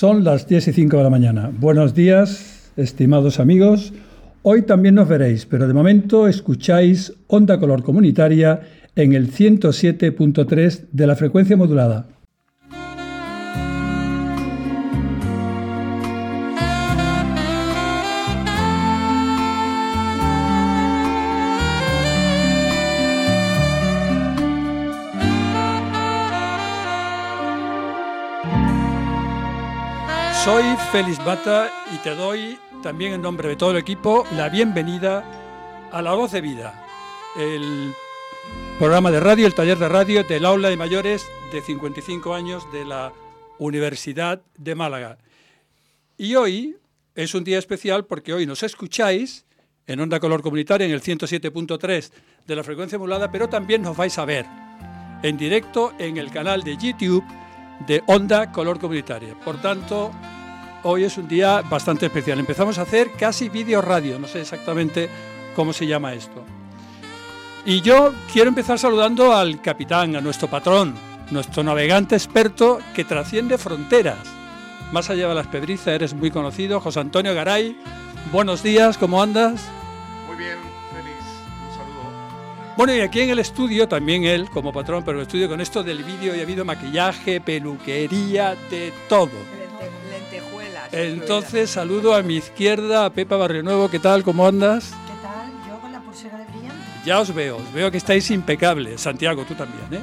Son las 10 y 5 de la mañana. Buenos días, estimados amigos. Hoy también nos veréis, pero de momento escucháis Onda Color Comunitaria en el 107.3 de la frecuencia modulada. Soy Félix Bata y te doy, también en nombre de todo el equipo, la bienvenida a La Voz de Vida, el programa de radio, el taller de radio del aula de mayores de 55 años de la Universidad de Málaga. Y hoy es un día especial porque hoy nos escucháis en Onda Color Comunitaria en el 107.3 de la frecuencia modulada, pero también nos vais a ver en directo en el canal de YouTube de Onda Color Comunitaria. Por tanto, hoy es un día bastante especial. Empezamos a hacer casi vídeo radio, no sé exactamente cómo se llama esto. Y yo quiero empezar saludando al capitán, a nuestro patrón, nuestro navegante experto que trasciende fronteras. Más allá de las pedrizas, eres muy conocido, José Antonio Garay. Buenos días, ¿cómo andas? Muy bien, feliz. Un saludo. Bueno, y aquí en el estudio, también él como patrón, pero el estudio con esto del vídeo y ha habido maquillaje, peluquería, de todo. Entonces saludo a mi izquierda a Pepa Barrio Nuevo, ¿qué tal? ¿Cómo andas? ¿Qué tal? Yo con la pulsera de brillante. Ya os veo, os veo que estáis impecables. Santiago, tú también, ¿eh?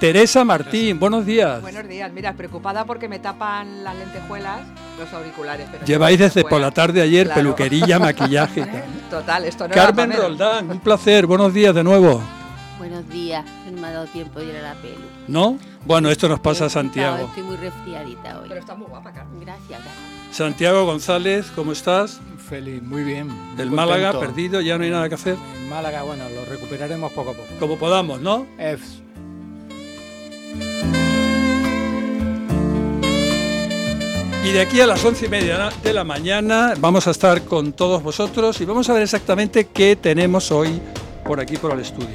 Teresa Martín, buenos días. Buenos días, mira, preocupada porque me tapan las lentejuelas los auriculares. Pero Lleváis desde por la tarde ayer Claro. peluquería, maquillaje. tal. Total, esto no Carmen. Roldán, un placer, buenos días de nuevo. Buenos días, no me ha dado tiempo de ir a la pelu. ¿No? Bueno, esto nos pasa a Santiago. Estoy muy resfriadita hoy. Pero está muy guapa, Carmen. Gracias, gracias. Santiago González, ¿cómo estás? Feliz, muy bien. muy Del contento. Málaga, perdido, ya no hay nada que hacer. En Málaga, bueno, lo recuperaremos poco a poco. Como podamos, ¿no? Es- Y de aquí a las once y media de la mañana vamos a estar con todos vosotros y vamos a ver exactamente qué tenemos hoy por aquí, por el estudio.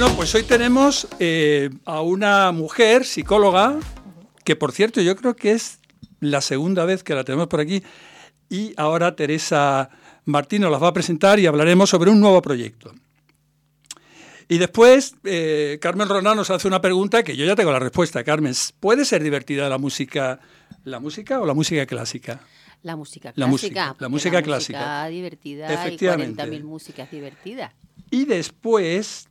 Bueno, pues hoy tenemos eh, a una mujer psicóloga, que por cierto yo creo que es la segunda vez que la tenemos por aquí, y ahora Teresa Martín nos las va a presentar y hablaremos sobre un nuevo proyecto. Y después, eh, Carmen Roná nos hace una pregunta que yo ya tengo la respuesta, Carmen. ¿Puede ser divertida la música, la música o la música clásica? La música La clásica. música, la música clásica. música divertida y Efectivamente. 40.000 músicas divertidas. Y después,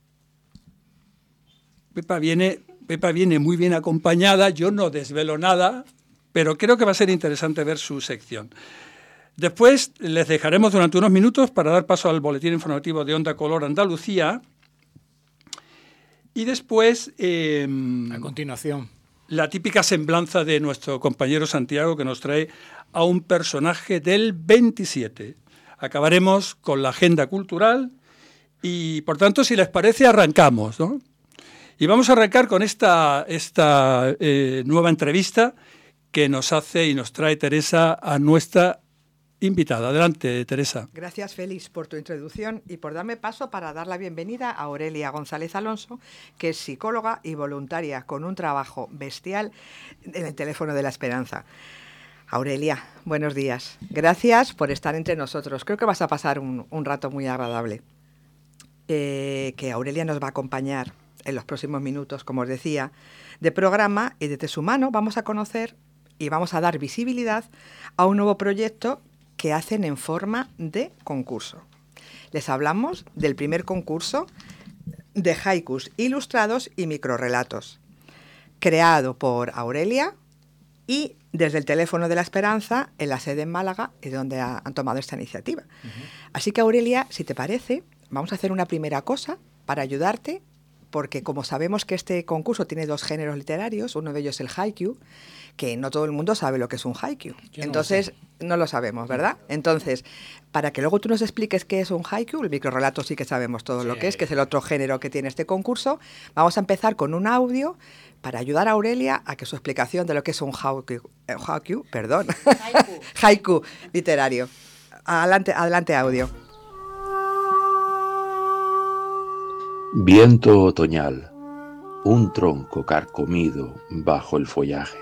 Pepa viene, Pepa viene muy bien acompañada, yo no desvelo nada, pero creo que va a ser interesante ver su sección. Después les dejaremos durante unos minutos para dar paso al boletín informativo de Onda Color Andalucía. Y después eh, a continuación. la típica semblanza de nuestro compañero Santiago que nos trae a un personaje del 27. Acabaremos con la agenda cultural y, por tanto, si les parece, arrancamos. ¿no? Y vamos a arrancar con esta, esta eh, nueva entrevista que nos hace y nos trae Teresa a nuestra invitada. Adelante, Teresa. Gracias, Félix, por tu introducción y por darme paso para dar la bienvenida a Aurelia González Alonso, que es psicóloga y voluntaria con un trabajo bestial en el teléfono de la esperanza. Aurelia, buenos días. Gracias por estar entre nosotros. Creo que vas a pasar un, un rato muy agradable. Eh, que Aurelia nos va a acompañar en los próximos minutos, como os decía, de programa y desde su mano vamos a conocer y vamos a dar visibilidad a un nuevo proyecto que hacen en forma de concurso. Les hablamos del primer concurso de haikus ilustrados y microrelatos, creado por Aurelia y desde el teléfono de la Esperanza en la sede en Málaga, es donde ha- han tomado esta iniciativa. Así que Aurelia, si te parece, vamos a hacer una primera cosa para ayudarte, porque como sabemos que este concurso tiene dos géneros literarios, uno de ellos el haiku, que no todo el mundo sabe lo que es un haiku. Yo no lo Entonces, no lo sabemos, ¿verdad? Entonces, para que luego tú nos expliques qué es un haiku, el microrelato sí que sabemos todo lo que es, que es el otro género que tiene este concurso, vamos a empezar con un audio para ayudar a Aurelia a que su explicación de lo que es un haiku, eh, haiku perdón, Haiku. haiku literario. Adelante, adelante audio. Viento otoñal, un tronco carcomido bajo el follaje.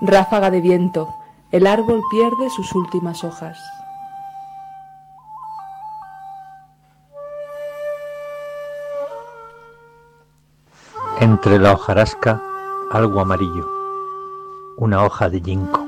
Ráfaga de viento, el árbol pierde sus últimas hojas. Entre la hojarasca, algo amarillo, una hoja de ginkgo.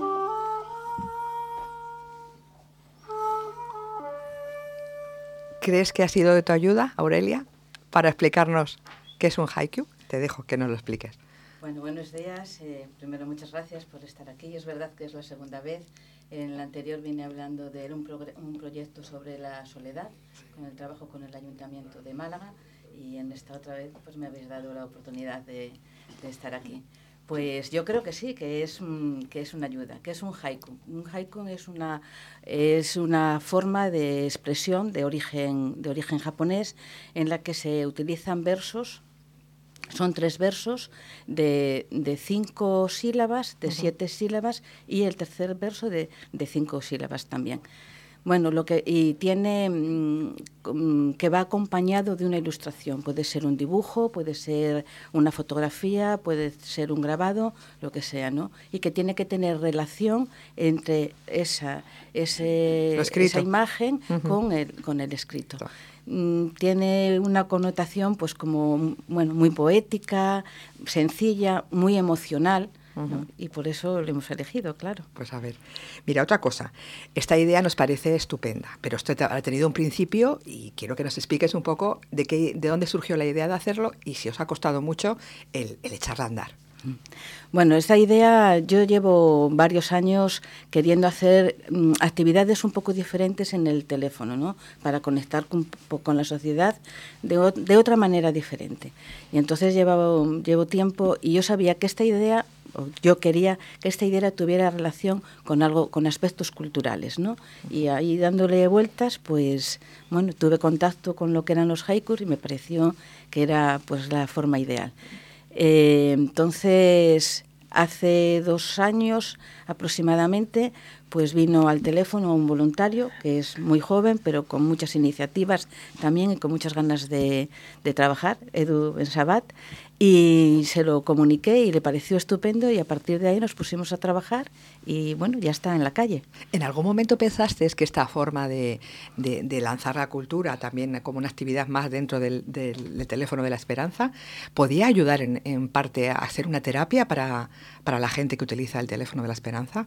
¿Crees que ha sido de tu ayuda, Aurelia, para explicarnos qué es un haiku? Te dejo que nos lo expliques. Bueno, buenos días. Eh, primero, muchas gracias por estar aquí. Es verdad que es la segunda vez. En la anterior vine hablando de un, un proyecto sobre la soledad, con el trabajo con el Ayuntamiento de Málaga, y en esta otra vez pues me habéis dado la oportunidad de, de estar aquí. Pues yo creo que sí, que es, que es una ayuda, que es un haiku. Un haiku es una, es una forma de expresión de origen, de origen japonés en la que se utilizan versos son tres versos de, de, cinco sílabas, de siete sílabas, y el tercer verso de, de cinco sílabas también. Bueno, lo que y tiene mm, que va acompañado de una ilustración. Puede ser un dibujo, puede ser una fotografía, puede ser un grabado, lo que sea, ¿no? Y que tiene que tener relación entre esa, ese, esa imagen uh -huh. con, el, con el escrito. Mm, tiene una connotación, pues como bueno, muy poética, sencilla, muy emocional. Uh -huh. ¿no? Y por eso lo hemos elegido, claro. Pues a ver, mira, otra cosa. Esta idea nos parece estupenda, pero esto ha tenido un principio y quiero que nos expliques un poco de, qué, de dónde surgió la idea de hacerlo y si os ha costado mucho el, el echarla a andar. Bueno, esta idea yo llevo varios años queriendo hacer mm, actividades un poco diferentes en el teléfono, ¿no? Para conectar con, con la sociedad de, de, otra manera diferente. Y entonces llevo, llevo tiempo y yo sabía que esta idea yo quería que esta idea tuviera relación con algo con aspectos culturales no y ahí dándole vueltas pues bueno tuve contacto con lo que eran los haikus y me pareció que era pues la forma ideal. Eh, entonces hace dos años aproximadamente pues vino al teléfono un voluntario que es muy joven pero con muchas iniciativas también y con muchas ganas de, de trabajar Edu Bensabat y se lo comuniqué y le pareció estupendo y a partir de ahí nos pusimos a trabajar y bueno, ya está en la calle. ¿En algún momento pensaste que esta forma de, de, de lanzar la cultura también como una actividad más dentro del, del, del teléfono de la esperanza podía ayudar en, en, parte a hacer una terapia para, para la gente que utiliza el teléfono de la esperanza?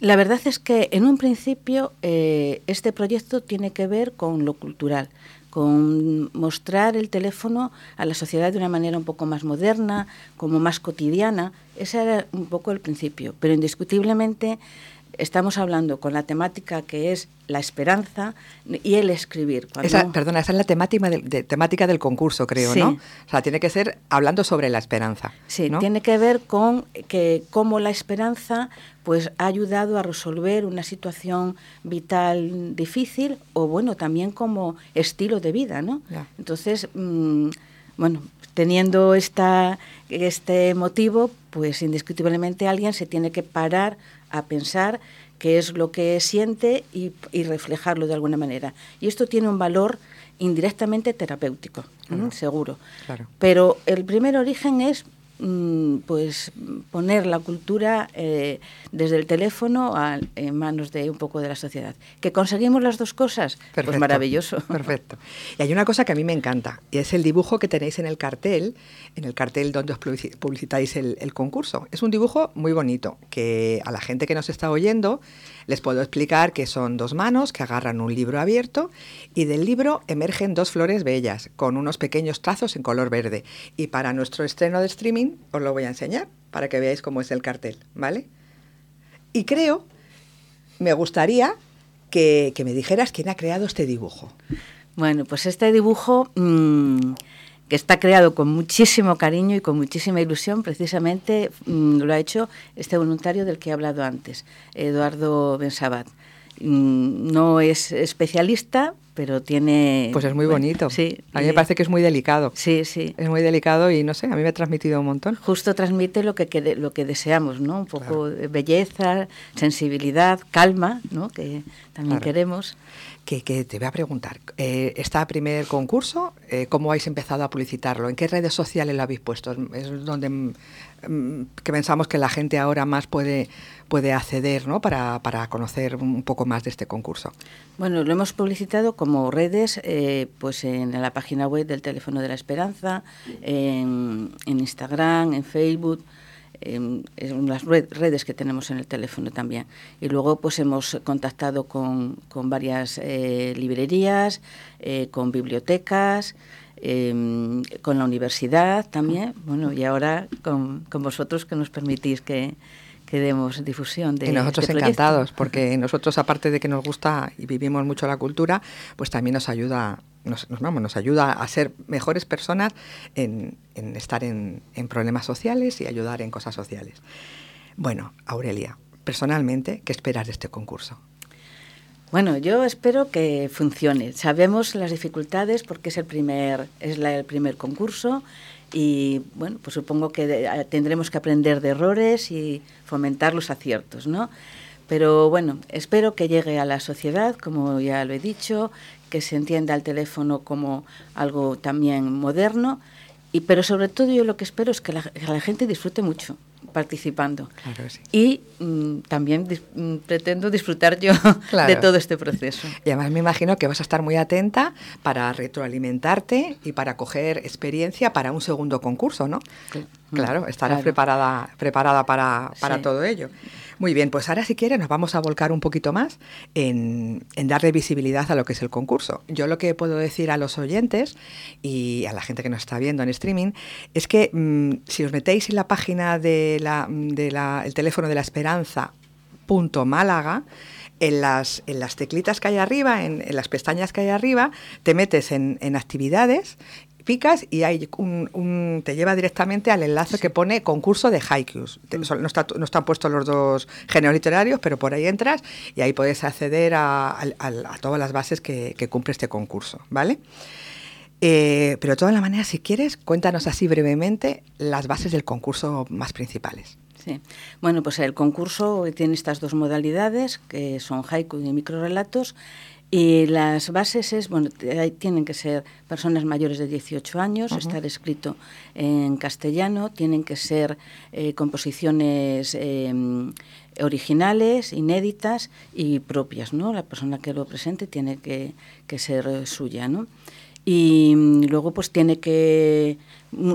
La verdad es que en un principio eh, este proyecto tiene que ver con lo cultural con mostrar el teléfono a la sociedad de una manera un poco más moderna, como más cotidiana. Ese era un poco el principio, pero indiscutiblemente estamos hablando con la temática que es la esperanza y el escribir. Cuando... Esa, perdona, esa es la temática del, de, temática del concurso, creo, sí. ¿no? O sea, tiene que ser hablando sobre la esperanza. Sí, ¿no? tiene que ver con que cómo la esperanza pues ha ayudado a resolver una situación vital difícil o bueno, también como estilo de vida, ¿no? Ya. Entonces, mmm, bueno, teniendo esta, este motivo, pues indiscutiblemente alguien se tiene que parar a pensar qué es lo que siente y, y, reflejarlo de alguna manera. Y esto tiene un valor indirectamente terapéutico, claro. seguro. Claro. Pero el primer origen es pues poner la cultura eh, desde el teléfono a, en manos de un poco de la sociedad. ¿Que conseguimos las dos cosas? Perfecto, pues maravilloso. Perfecto. Y hay una cosa que a mí me encanta, y es el dibujo que tenéis en el cartel, en el cartel donde os publicitáis el, el concurso. Es un dibujo muy bonito, que a la gente que nos está oyendo les puedo explicar que son dos manos que agarran un libro abierto y del libro emergen dos flores bellas con unos pequeños trazos en color verde. Y para nuestro estreno de streaming os lo voy a enseñar para que veáis cómo es el cartel, ¿vale? Y creo, me gustaría que, me dijeras quién ha creado este dibujo. Bueno, pues este dibujo mmm, que está creado con muchísimo cariño y con muchísima ilusión, precisamente mmm, lo ha hecho este voluntario del que he hablado antes, Eduardo Bensabat. Mmm, no es especialista, pero tiene... Pues es muy bueno, bonito. Sí. A mí me parece que es muy delicado. Sí, sí. Es muy delicado y no sé, a mí me ha transmitido un montón. Justo transmite lo que, lo que deseamos, ¿no? Un poco de belleza, sensibilidad, calma, ¿no? Que también Claro. queremos. Que, que te voy a preguntar, eh, ¿está primer concurso? Eh, ¿Cómo habéis empezado a publicitarlo? ¿En qué redes sociales lo habéis puesto? Es- Es donde mm, mm, que pensamos que la gente ahora más puede, puede acceder ¿no? para, para conocer un poco más de este concurso. Bueno, lo hemos publicitado como redes, eh, pues en la página web del Teléfono de la Esperanza, en, en Instagram, en Facebook, en, en las red- redes que tenemos en el teléfono también. Y luego pues hemos contactado con, con varias eh, librerías, eh, con bibliotecas, eh, con la universidad también, bueno, y ahora con, con vosotros que nos permitís que, que demos difusión de y nosotros este encantados, porque nosotros, aparte de que nos gusta y vivimos mucho la cultura, pues también nos ayuda, nos, nos, vamos, nos ayuda a ser mejores personas en, en estar en, en problemas sociales y ayudar en cosas sociales. Bueno, Aurelia, personalmente, ¿qué esperas de este concurso? Bueno, yo espero que funcione. Sabemos las dificultades porque es el primer, es la- el primer concurso y bueno, pues supongo que de- tendremos que aprender de errores y fomentar los aciertos, ¿no? Pero bueno, espero que llegue a la sociedad, como ya lo he dicho, que se entienda el teléfono como algo también moderno, y, pero sobre todo yo lo que espero es que la, que la gente disfrute mucho participando. Claro sí. Y mm, también dis- mm, pretendo disfrutar yo Claro. de todo este proceso. Y además me imagino que vas a estar muy atenta para retroalimentarte y para coger experiencia para un segundo concurso, ¿no? Claro, estarás Claro. preparada, preparada para, para Sí. todo ello. Muy bien, pues ahora si quieres nos vamos a volcar un poquito más en, en darle visibilidad a lo que es el concurso. Yo lo que puedo decir a los oyentes y a la gente que nos está viendo en streaming es que mm, si os metéis en la página de la, de la- el teléfono de la esperanza punto Málaga, en las, en las teclitas que hay arriba, en, en las pestañas que hay arriba, te metes en, en actividades, picas y hay un, un- te lleva directamente al enlace que pone concurso de haikus. Son- No, está- no están puestos los dos géneros literarios, pero por ahí entras y ahí puedes acceder a, a todas las bases que, que cumple este concurso, ¿vale? Eh, pero de todas las maneras, si quieres, cuéntanos así brevemente las bases del concurso más principales. Sí. Bueno, pues el concurso tiene estas dos modalidades, que son haiku y microrelatos, y las bases es, bueno, tienen que ser personas mayores de 18 años, estar escrito en castellano, tienen que ser eh, composiciones eh, originales, inéditas y propias, ¿no? La persona que lo presente tiene que, que ser eh, suya, ¿no? y mm, luego pues tiene que mm,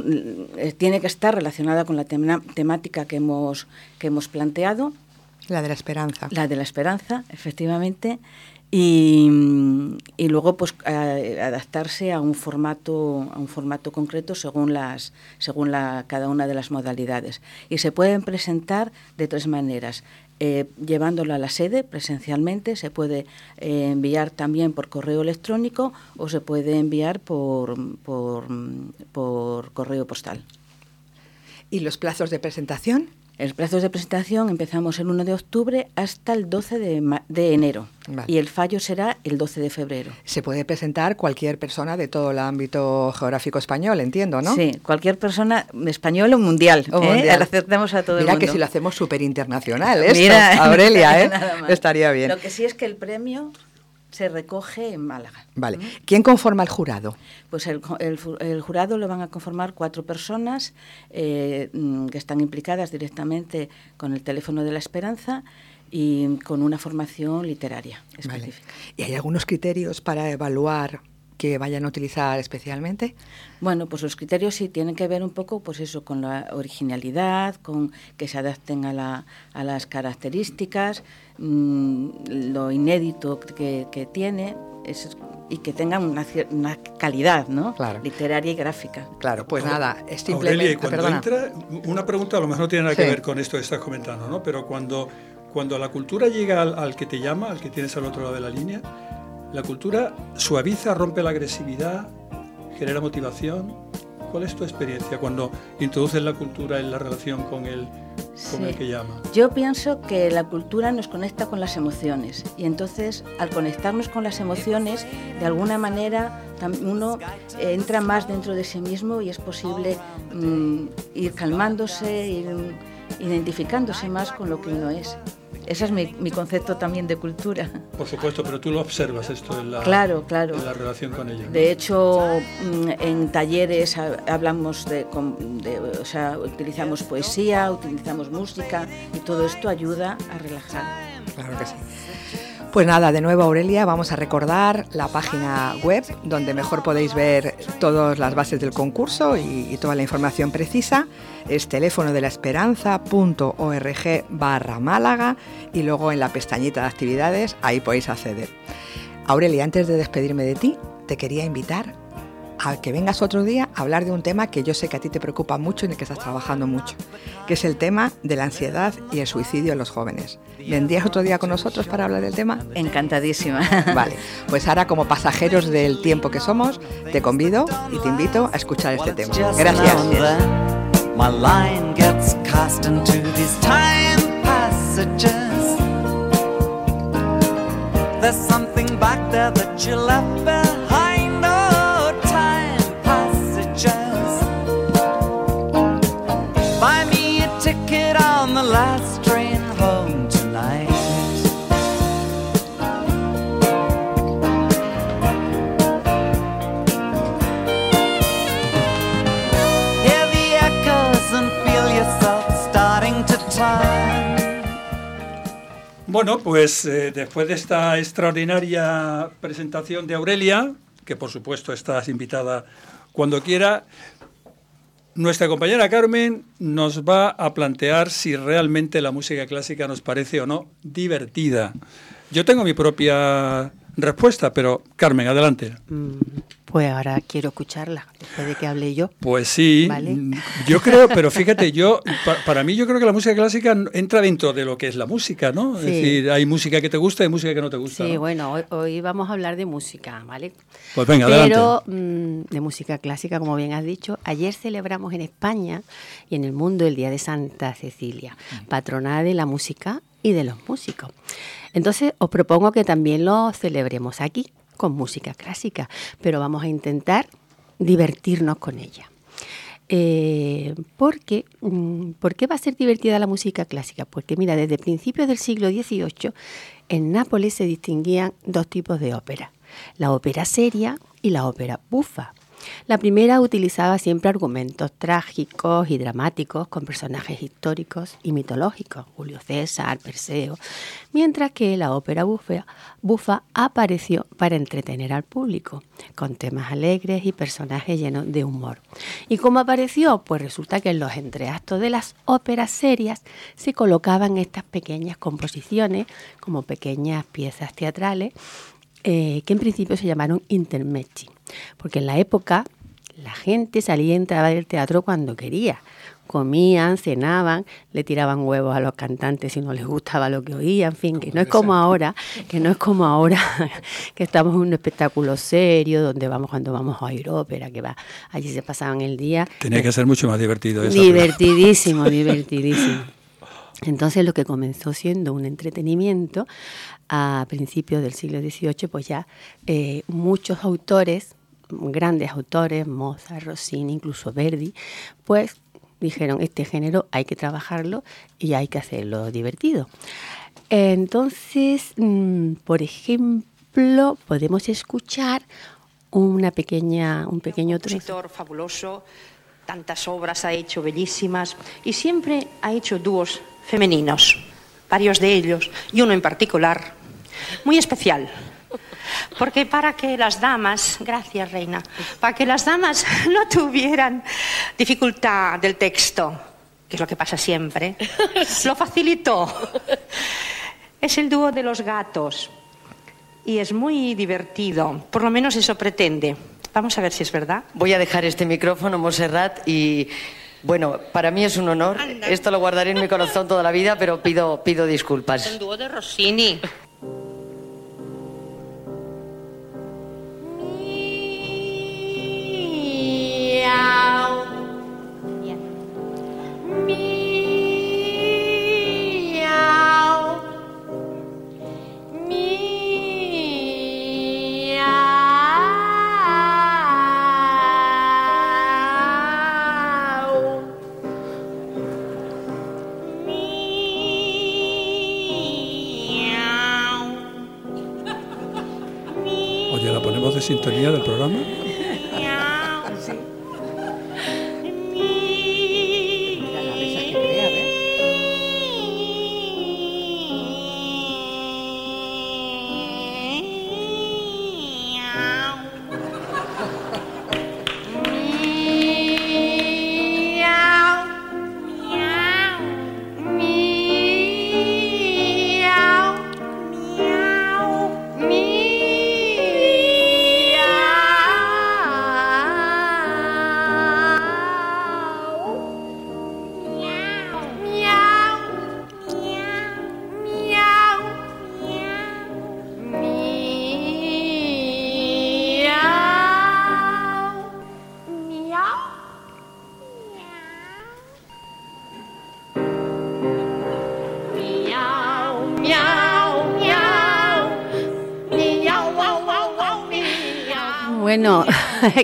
eh, tiene que estar relacionada con la tema- temática que hemos que hemos planteado La de la esperanza. la de la esperanza efectivamente y, y luego pues adaptarse a un formato a un formato concreto según las según la cada una de las modalidades y se pueden presentar de tres maneras eh, llevándolo a la sede presencialmente, se puede eh, enviar también por correo electrónico o se puede enviar por, por correo postal. ¿Y los plazos de presentación? El plazo de presentación empezamos el 1 de octubre hasta el 12 de, ma- de enero Vale. y el fallo será el 12 de febrero. Se puede presentar cualquier persona de todo el ámbito geográfico español, entiendo, ¿no? Sí, cualquier persona español o mundial. O ¿eh? mundial. Le aceptamos a todo Mira el mundo. que si lo hacemos súper internacional, esto, Mira, Aurelia, ¿eh? Estaría bien. Lo que sí es que el premio se recoge en Málaga. Vale. ¿Quién conforma el jurado? Pues el, el el jurado lo van a conformar cuatro personas eh, mm, que están implicadas directamente con el teléfono de la esperanza y con una formación literaria Vale. específica. ¿Y hay algunos criterios para evaluar que vayan a utilizar especialmente? Bueno, pues los criterios sí tienen que ver un poco, pues eso, con la originalidad, con que se adapten a, la- a las características, mm, lo inédito que, que tiene es- y que tengan una, una calidad, ¿no? Claro. Literaria y gráfica. Claro, pues nada, es Aurelia, simplemente... y cuando perdona. entra, una pregunta a lo mejor no tiene nada Sí. que ver con esto que estás comentando, ¿no? Pero cuando, cuando la cultura llega al, al que te llama, al que tienes al otro lado de la línea, la cultura suaviza, rompe la agresividad, genera motivación. ¿Cuál es tu experiencia cuando introduces la cultura en la relación con el, con el que llama? Yo pienso que la cultura nos conecta con las emociones y entonces al conectarnos con las emociones, de alguna manera uno eh, entra más dentro de sí mismo y es posible mm, ir calmándose, ir identificándose más con lo que uno es. Ese es mi, mi concepto también de cultura. Por supuesto, pero tú lo observas esto en la, Claro, claro. en la relación con ella. ¿no? De hecho, mm, en talleres ha- hablamos de, con- de- o sea, utilizamos poesía, utilizamos música y todo esto ayuda a relajar. Claro que sí. Pues nada, de nuevo Aurelia, vamos a recordar la página web donde mejor podéis ver todas las bases del concurso y, toda la información precisa. Es teléfono de la esperanza.org barra Málaga y luego en la pestañita de actividades ahí podéis acceder. Aurelia, antes de despedirme de ti, te quería invitar a que vengas otro día a hablar de un tema que yo sé que a ti te preocupa mucho y en el que estás trabajando mucho, que es el tema de la ansiedad y el suicidio en los jóvenes. ¿Vendrías otro día con nosotros para hablar del tema? Encantadísima. Vale, pues ahora como pasajeros del tiempo que somos, te convido y te invito a escuchar este tema. Gracias. Bueno, pues eh, después de esta extraordinaria presentación de Aurelia, que por supuesto estás invitada cuando quiera, nuestra compañera Carmen nos va a plantear si realmente la música clásica nos parece o no divertida. Yo tengo mi propia respuesta, pero Carmen, adelante. Mm, Pues ahora quiero escucharla, después de que hable yo. Pues sí, Vale. yo creo, pero fíjate, yo pa- para mí yo creo que la música clásica entra dentro de lo que es la música, ¿no? Es decir, hay música que te gusta y música que no te gusta. Sí, ¿no? bueno, hoy, hoy vamos a hablar de música, ¿vale? Pues venga, Pero mm, de música clásica, como bien has dicho, ayer celebramos en España y en el mundo el Día de Santa Cecilia, patrona de la música y de los músicos. Entonces, os propongo que también lo celebremos aquí con música clásica, pero vamos a intentar divertirnos con ella. Eh, mm, ¿Por qué va a ser divertida la música clásica? Porque mira, desde principios del siglo XVIII en Nápoles se distinguían dos tipos de ópera, la ópera seria y la ópera bufa. La primera utilizaba siempre argumentos trágicos y dramáticos con personajes históricos y mitológicos, Julio César, Perseo, mientras que la ópera bufa, apareció para entretener al público, con temas alegres y personajes llenos de humor. ¿Y cómo apareció? Pues resulta que en los entreactos de las óperas serias se colocaban estas pequeñas composiciones, como pequeñas piezas teatrales, eh, que en principio se llamaron intermezzi, porque en la época la gente salía y entraba del teatro cuando quería. Comían, cenaban, le tiraban huevos a los cantantes si no les gustaba lo que oían, en fin, que no es como ahora, que no es como ahora, que estamos en un espectáculo serio, donde vamos cuando vamos a oír ópera, que va, allí se pasaban el día. Tenía que ser mucho más divertido eso. Divertidísimo, divertidísimo. Entonces lo que comenzó siendo un entretenimiento a principios del siglo XVIII, pues ya eh, muchos autores, grandes autores, Mozart, Rossini, incluso Verdi, pues dijeron, este género hay que trabajarlo y hay que hacerlo divertido. Entonces, mm, por ejemplo, podemos escuchar una pequeña, un pequeño trozo. compositor fabuloso, tantas obras ha hecho bellísimas y siempre ha hecho dúos femeninos, varios de ellos, y uno en particular, muy especial. Porque para que las damas, gracias reina, para que las damas no tuvieran dificultad del texto, que es lo que pasa siempre, lo facilitó. Es el dúo de los gatos y es muy divertido, por lo menos eso pretende. Vamos a ver si es verdad. Voy a dejar este micrófono, Monserrat, y bueno, para mí es un honor. Esto lo guardaré en mi corazón toda la vida, pero pido, pido disculpas. El dúo de Rossini. miau. Miau. Miau. Miau. Oye, la ponemos de sintonía del programa.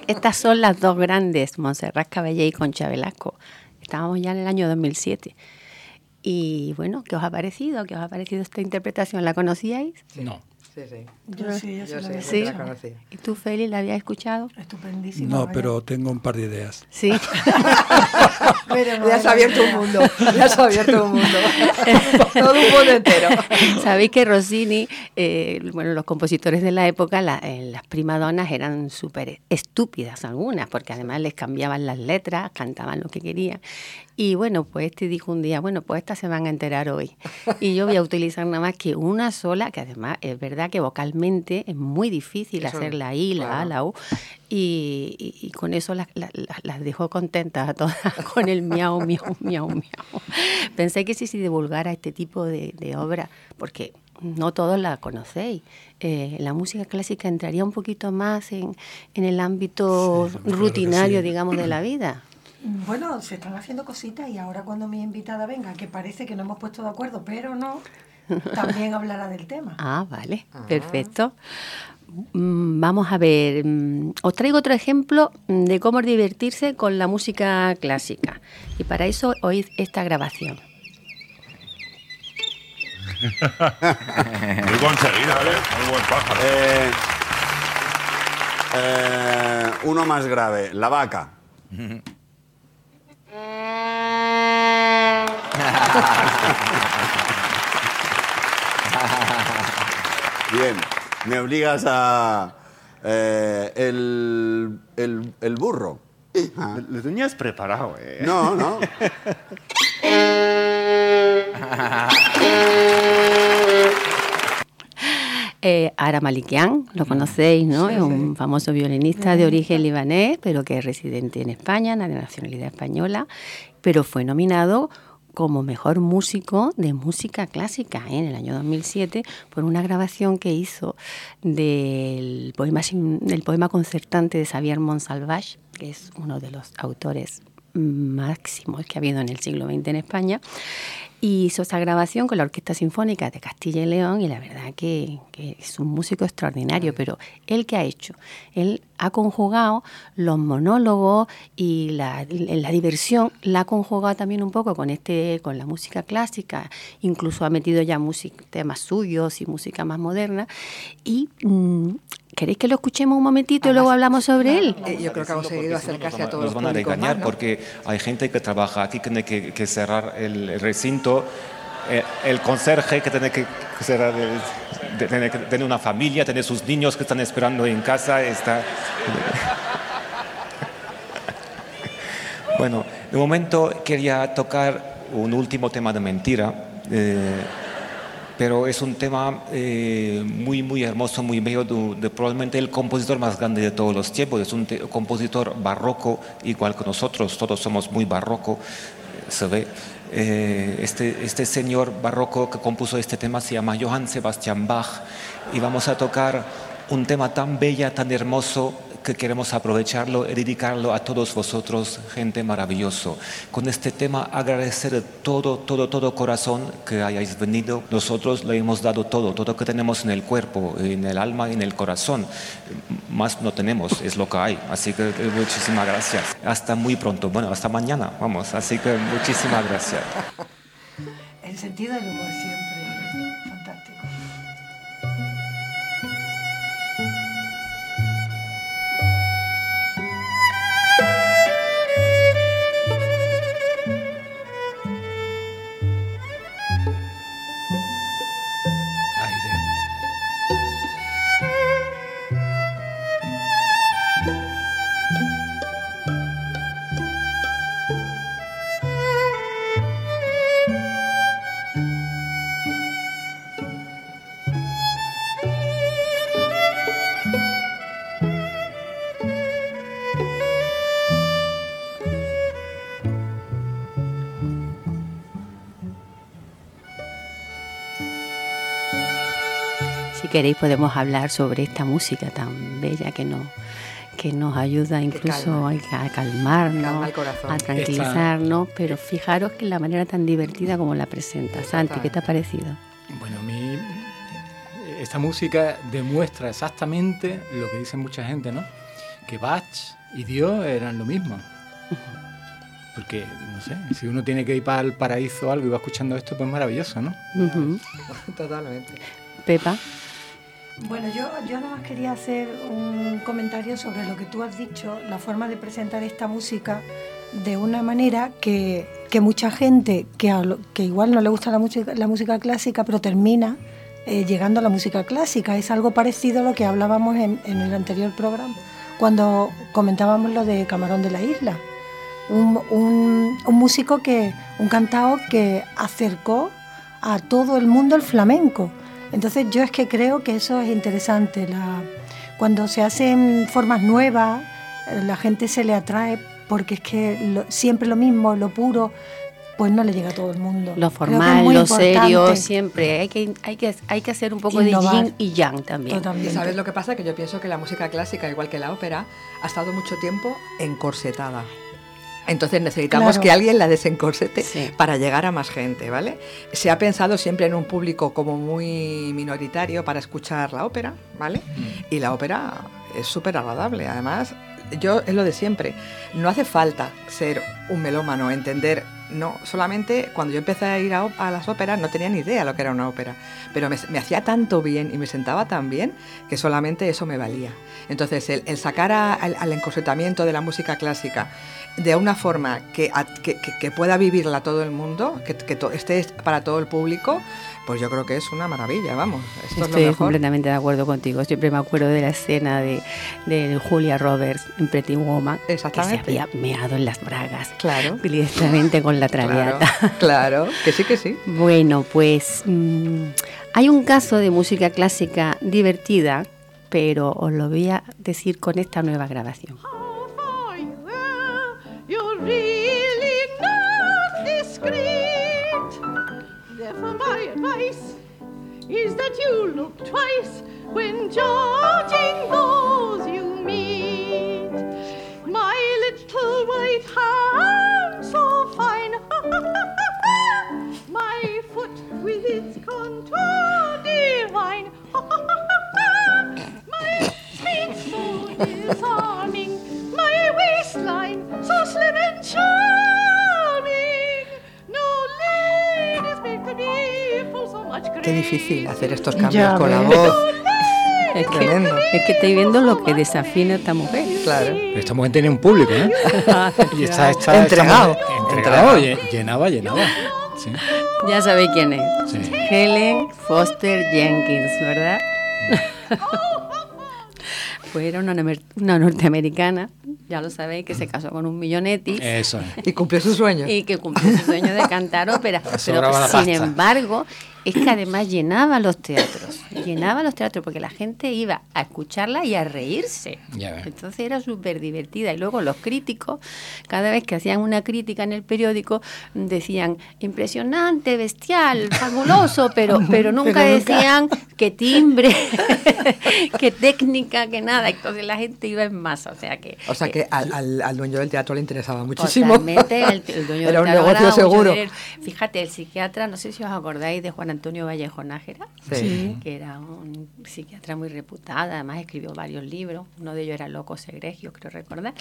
Estas son las dos grandes, Montserrat Caballé y Concha Velasco. Estábamos ya en el año 2007. Y bueno, ¿qué os ha parecido? ¿Qué os ha parecido esta interpretación? ¿La conocíais? No. Sí, sí. Yo sí, yo la sí, había sí, la escuchado. conocí. ¿Y tú, Feli, la habías escuchado? Estupendísimo. No, vaya. pero tengo un par de ideas. Sí. Pero no Ya se era ha abierto un mundo. Ya se ha abierto un mundo. Todo un mundo entero. Sabéis que Rossini, eh, bueno, los compositores de la época, la- eh, las primadonas eran súper estúpidas algunas, porque además les cambiaban las letras, cantaban lo que querían. Y bueno, pues este dijo un día, bueno, pues estas se van a enterar hoy. Y yo voy a utilizar nada más que una sola, que además es verdad que vocalmente es muy difícil Eso, hacer la I, la A, la U. Y, y- y con eso las, las- dejó contentas a todas, con el miau, miau, miau, miau. Pensé que si se divulgara este tipo de, de obra, porque no todos la conocéis, eh, la música clásica entraría un poquito más en, en el ámbito Sí, rutinario, sí. digamos, de la vida. Bueno, se están haciendo cositas y ahora cuando mi invitada venga, que parece que no hemos puesto de acuerdo, pero no, también hablará del tema. Ah, vale, perfecto. Mm, Vamos a ver, mm, os traigo otro ejemplo mm, de cómo divertirse con la música clásica. Y para eso oíd esta grabación. Muy conseguida, ¿eh? Muy buen pájaro. Eh, eh, uno más grave, la vaca. Bien, me obligas a... eh, el, el, el burro. Ah. Lo tenías preparado, ¿eh? No, no. Eh, Ara Malikian, lo conocéis, ¿no? es un famoso violinista de origen libanés, pero que es residente en España, de nacionalidad española, pero fue nominado como mejor músico de música clásica ¿eh? en el año 2007 por una grabación que hizo del poema, del poema concertante de Xavier Monsalvage, que es uno de los autores máximos que ha habido en el siglo XX en España. Y hizo esa grabación con la Orquesta Sinfónica de Castilla y León y la verdad que, que es un músico extraordinario, pero él que ha hecho, él ha conjugado los monólogos y la, la diversión, la ha conjugado también un poco con este, con la música clásica, incluso ha metido ya música, temas suyos y música más moderna. Y mm, ¿queréis que lo escuchemos un momentito y luego hablamos sobre él? Eh, yo creo que ha conseguido acercarse a todos Nos los van a regañar porque hay gente que trabaja aquí que tiene que, que cerrar el, el recinto, el conserje que tiene que que tener una familia, tener sus niños que están esperando en casa, está... Bueno, de momento quería tocar un último tema de mentira, eh, pero es un tema eh, muy, muy hermoso, muy bello, de, de probablemente el compositor más grande de todos los tiempos. Es un compositor barroco, igual que nosotros, todos somos muy barroco, ve. Eh, este, este señor barroco que compuso este tema se llama Johann Sebastian Bach y vamos a tocar un tema tan bella, tan hermoso que queremos aprovecharlo y dedicarlo a todos vosotros, gente maravilloso. Con este tema agradecer de todo, todo, todo corazón que hayáis venido. Nosotros le hemos dado todo, todo que tenemos en el cuerpo, en el alma y en el corazón. Más no tenemos, es lo que hay. Así que eh, muchísimas gracias. Hasta muy pronto. Bueno, hasta mañana, vamos. Así que muchísimas gracias. El sentido del humor siempre queréis podemos hablar sobre esta música tan bella que nos que nos ayuda incluso a, a calmarnos, Calma a tranquilizarnos, pero fijaros que la manera tan divertida como la presenta. Santi, ¿qué te ha parecido? Bueno, a mí esta música demuestra exactamente lo que dice mucha gente, ¿no? Que Bach y Dios eran lo mismo. Porque, no sé, si uno tiene que ir para el paraíso o algo y va escuchando esto, pues maravilloso, ¿no? Totalmente. Pepa. Bueno, yo, yo nada más quería hacer un comentario sobre lo que tú has dicho, la forma de presentar esta música de una manera que, que mucha gente que, que igual no le gusta la música, la música clásica, pero termina eh, llegando a la música clásica. Es algo parecido a lo que hablábamos en, en el anterior programa, cuando comentábamos lo de Camarón de la Isla. Un, un- un músico que, un cantao que acercó a todo el mundo el flamenco. Entonces yo es que creo que eso es interesante. La, cuando se hacen formas nuevas, eh, la gente se le atrae porque es que lo- siempre lo mismo, lo puro, pues no le llega a todo el mundo. Lo formal, lo serio, siempre. Hay que, hay, que, hay que hacer un poco Innovar. de yin y yang también. ¿Y sabes lo que pasa? Que yo pienso que la música clásica, igual que la ópera, ha estado mucho tiempo encorsetada. Entonces necesitamos Claro. que alguien la desencorsete para llegar a más gente, ¿vale? Se ha pensado siempre en un público como muy minoritario para escuchar la ópera, ¿vale? Y la ópera es súper agradable. Además, yo es lo de siempre. No hace falta ser un melómano, entender. No, solamente cuando yo empecé a ir a, las óperas no tenía ni idea lo que era una ópera. Pero me, hacía tanto bien y me sentaba tan bien que solamente eso me valía. Entonces, el, sacar al, al encorsetamiento de la música clásica de una forma que, que, pueda vivirla todo el mundo, que, esté para todo el público, pues yo creo que es una maravilla, vamos. Esto es lo Estoy mejor. completamente de acuerdo contigo. Siempre me acuerdo de la escena de, de Julia Roberts en Pretty Woman, que se Exactamente. había meado en las bragas Claro. directamente con la traviata. Claro, que sí, que sí. Bueno, pues mm, hay un caso de música clásica divertida, pero os lo voy a decir con esta nueva grabación. You're advice is that you look twice when judging those you meet. My little white hand, so fine. my foot with its contour divine. my feet so disarming. My waistline so slim and charming. Qué difícil hacer estos Ya cambios con la voz. Es que, Tremendo. es que estáis viendo lo que desafina esta mujer. Claro. Pero esta mujer tenía un público, ¿eh? y está, está, Entregado. esta mujer- entregado, lle- llenaba, llenaba. Sí. Ya sabéis quién es. Sí. Helen Foster Jenkins, ¿verdad? pues era una, una norteamericana, ya lo sabéis, que se casó con un millonetti. Eso es. Y cumplió su sueño. Y que cumplió su sueño de cantar ópera. Pero sin pasta. embargo, es que además llenaba los teatros. Llenaba los teatros porque la gente iba a escucharla y a reírse. Ya. Entonces era súper divertida. Y luego los críticos, cada vez que hacían una crítica en el periódico, decían impresionante, bestial, fabuloso, pero, pero nunca Pero nunca. decían qué timbre, qué técnica, que nada. Entonces la gente iba en masa. O sea que. O sea que al, al- al dueño del teatro le interesaba muchísimo. Totalmente, el, el dueño Era del un teatro negocio seguro. dinero. Fíjate, el psiquiatra, no sé si os acordáis de Juan Antonio Vallejo Nájera, Sí. que era un psiquiatra muy reputado, además escribió varios libros, uno de ellos era Locos Egregios, creo recordar.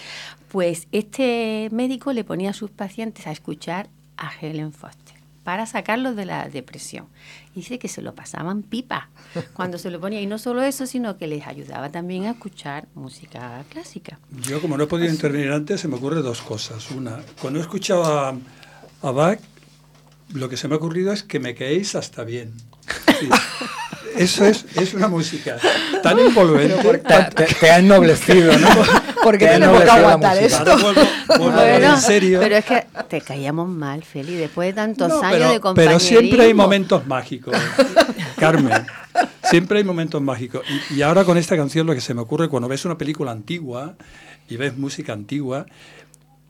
Pues este médico le ponía a sus pacientes a escuchar a Helen Foster para sacarlos de la depresión. Dice que se lo pasaban pipa cuando se lo ponía. Y no solo eso, sino que les ayudaba también a escuchar música clásica. Yo, como no he podido intervenir antes, se me ocurre dos cosas. Una, cuando he escuchado a, a Bach, lo que se me ha ocurrido es que me quedéis hasta bien. Sí. Eso es, es una música tan envolvente. Te, te- te ha ennoblecido, ¿no? ¿Por qué Te ha tenemos que aguantar esto? Vuelvo- vuelvo a hablar Bueno, en serio. Pero es que te caíamos mal, Feli, después de tantos No, años pero, de compañerismo. pero siempre hay momentos mágicos, Carmen. Siempre hay momentos mágicos. Y, y ahora con esta canción lo que se me ocurre cuando ves una película antigua y ves música antigua,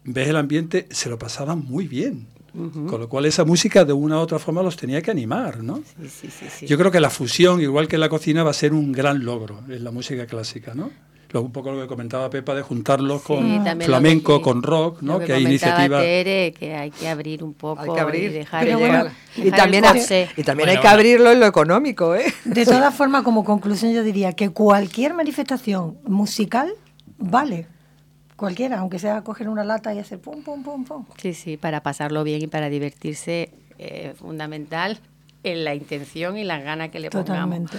ves el ambiente, se lo pasaban muy bien. Con lo cual esa música de una u otra forma los tenía que animar, ¿no? Sí, sí, sí, sí. Yo creo que la fusión, igual que en la cocina, va a ser un gran logro en la música clásica, ¿no? Un poco lo que comentaba Pepa de juntarlos Sí, con flamenco, que- con rock, ¿no? Que, que, hay comentaba iniciativas. Tere, que hay que abrir un poco Hay que abrir. y dejar Pero el, bueno, y también, el hay- y también Bueno, hay que bueno. abrirlo en lo económico, ¿eh? De todas formas, como conclusión, yo diría que cualquier manifestación musical vale. Cualquiera, aunque sea coger una lata y hacer pum, pum, pum, pum. Sí, sí, para pasarlo bien y para divertirse, eh, fundamental en la intención y las ganas que le pongamos. Totalmente.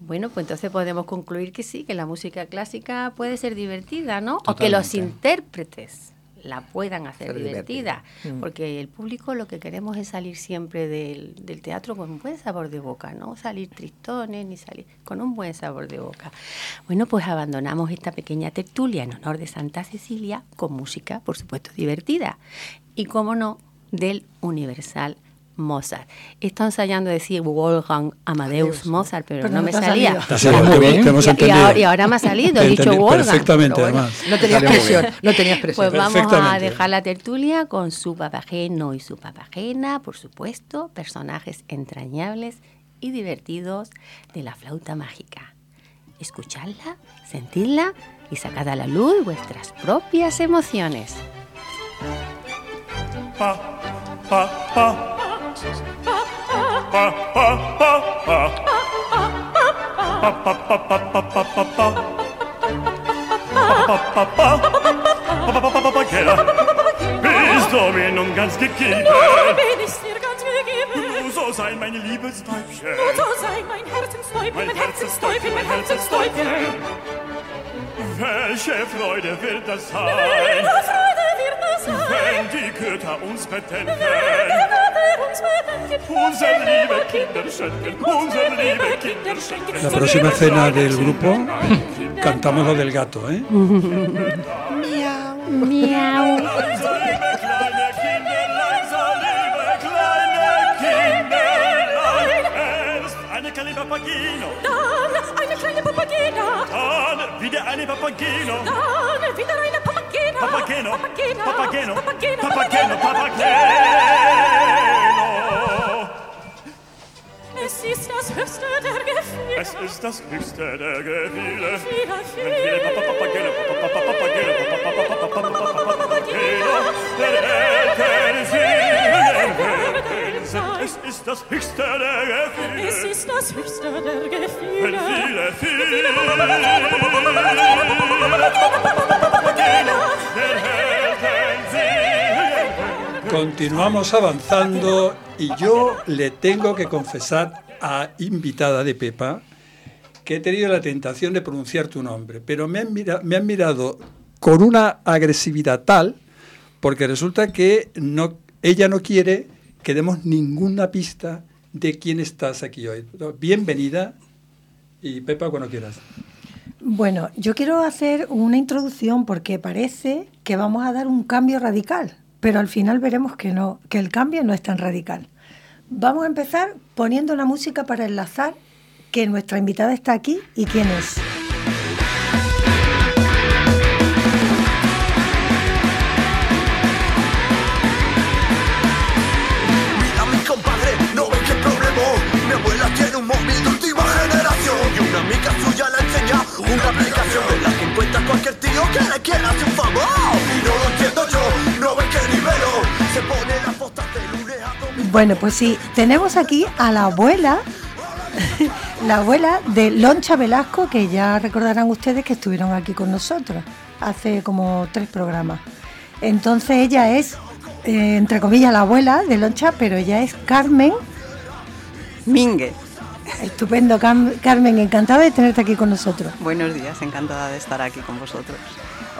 Bueno, pues entonces podemos concluir que sí, que la música clásica puede ser divertida, ¿no? O que los intérpretes la puedan hacer divertida. Mm. Porque el público lo que queremos es salir siempre del, del teatro con un buen sabor de boca, no salir tristones ni salir con un buen sabor de boca. Bueno, pues abandonamos esta pequeña tertulia en honor de Santa Cecilia con música, por supuesto, divertida. Y, como no, del Universal Mozart. He estado ensayando decir Wolfgang Amadeus Mozart, pero, Pero no no me salía. Y- y, ahora, y ahora me ha salido, he dicho Wolfgang. Perfectamente, bueno. además. No tenías presión, no tenías presión. Pues vamos a dejar la tertulia con su papageno y su papagena, por supuesto, personajes entrañables y divertidos de la flauta mágica. Escuchadla, sentidla y sacad a la luz vuestras propias emociones. Bist du mir nun ganz gegeben? bin ich dir ganz gegeben. Du so sei mein Liebesweibchen. Du so sei mein Herzenstäubchen, mein Herzenstäubchen, mein Herzenstäubchen. Welche Freude wird das sein? Welche Freude wird das sein? Wenn die Götter uns bedenken. Unser liebe La próxima cena del grupo cantamos lo del gato, ¿eh? Miau. Dann wieder eine. Dann wieder eine. papageno, papageno, papageno, papageno, papageno. Es ist das höchste der Gefühle. Es ist das höchste der Gefühle. Viele, viele Papageno, Papageno, Papageno, Papageno, der Eltern singen. Es ist das höchste der Gefühle. Es ist das höchste der Gefühle. Wenn viele, viele. Continuamos avanzando y yo le tengo que confesar a invitada de Pepa que he tenido la tentación de pronunciar tu nombre, pero me han, mira- me han mirado con una agresividad tal, porque resulta que no, ella no quiere que demos ninguna pista de quién estás aquí hoy. Bienvenida y Pepa cuando quieras. Bueno, yo quiero hacer una introducción porque parece que vamos a dar un cambio radical, pero al final veremos que no, que el cambio no es tan radical. Vamos a empezar poniendo la música para enlazar que nuestra invitada está aquí y quién es. Cualquier tío que le quiera hacer un favor Y no lo entiendo yo, no nivelo Se pone de lunes a domingo Bueno, pues sí, tenemos aquí a la abuela, la abuela de Loncha Velasco, que ya recordarán ustedes que estuvieron aquí con nosotros hace como tres programas. Entonces ella es, eh, entre comillas, la abuela de Loncha, pero ella es Carmen. Mingue. Estupendo, Carmen, encantada de tenerte aquí con nosotros. Buenos días, encantada de estar aquí con vosotros.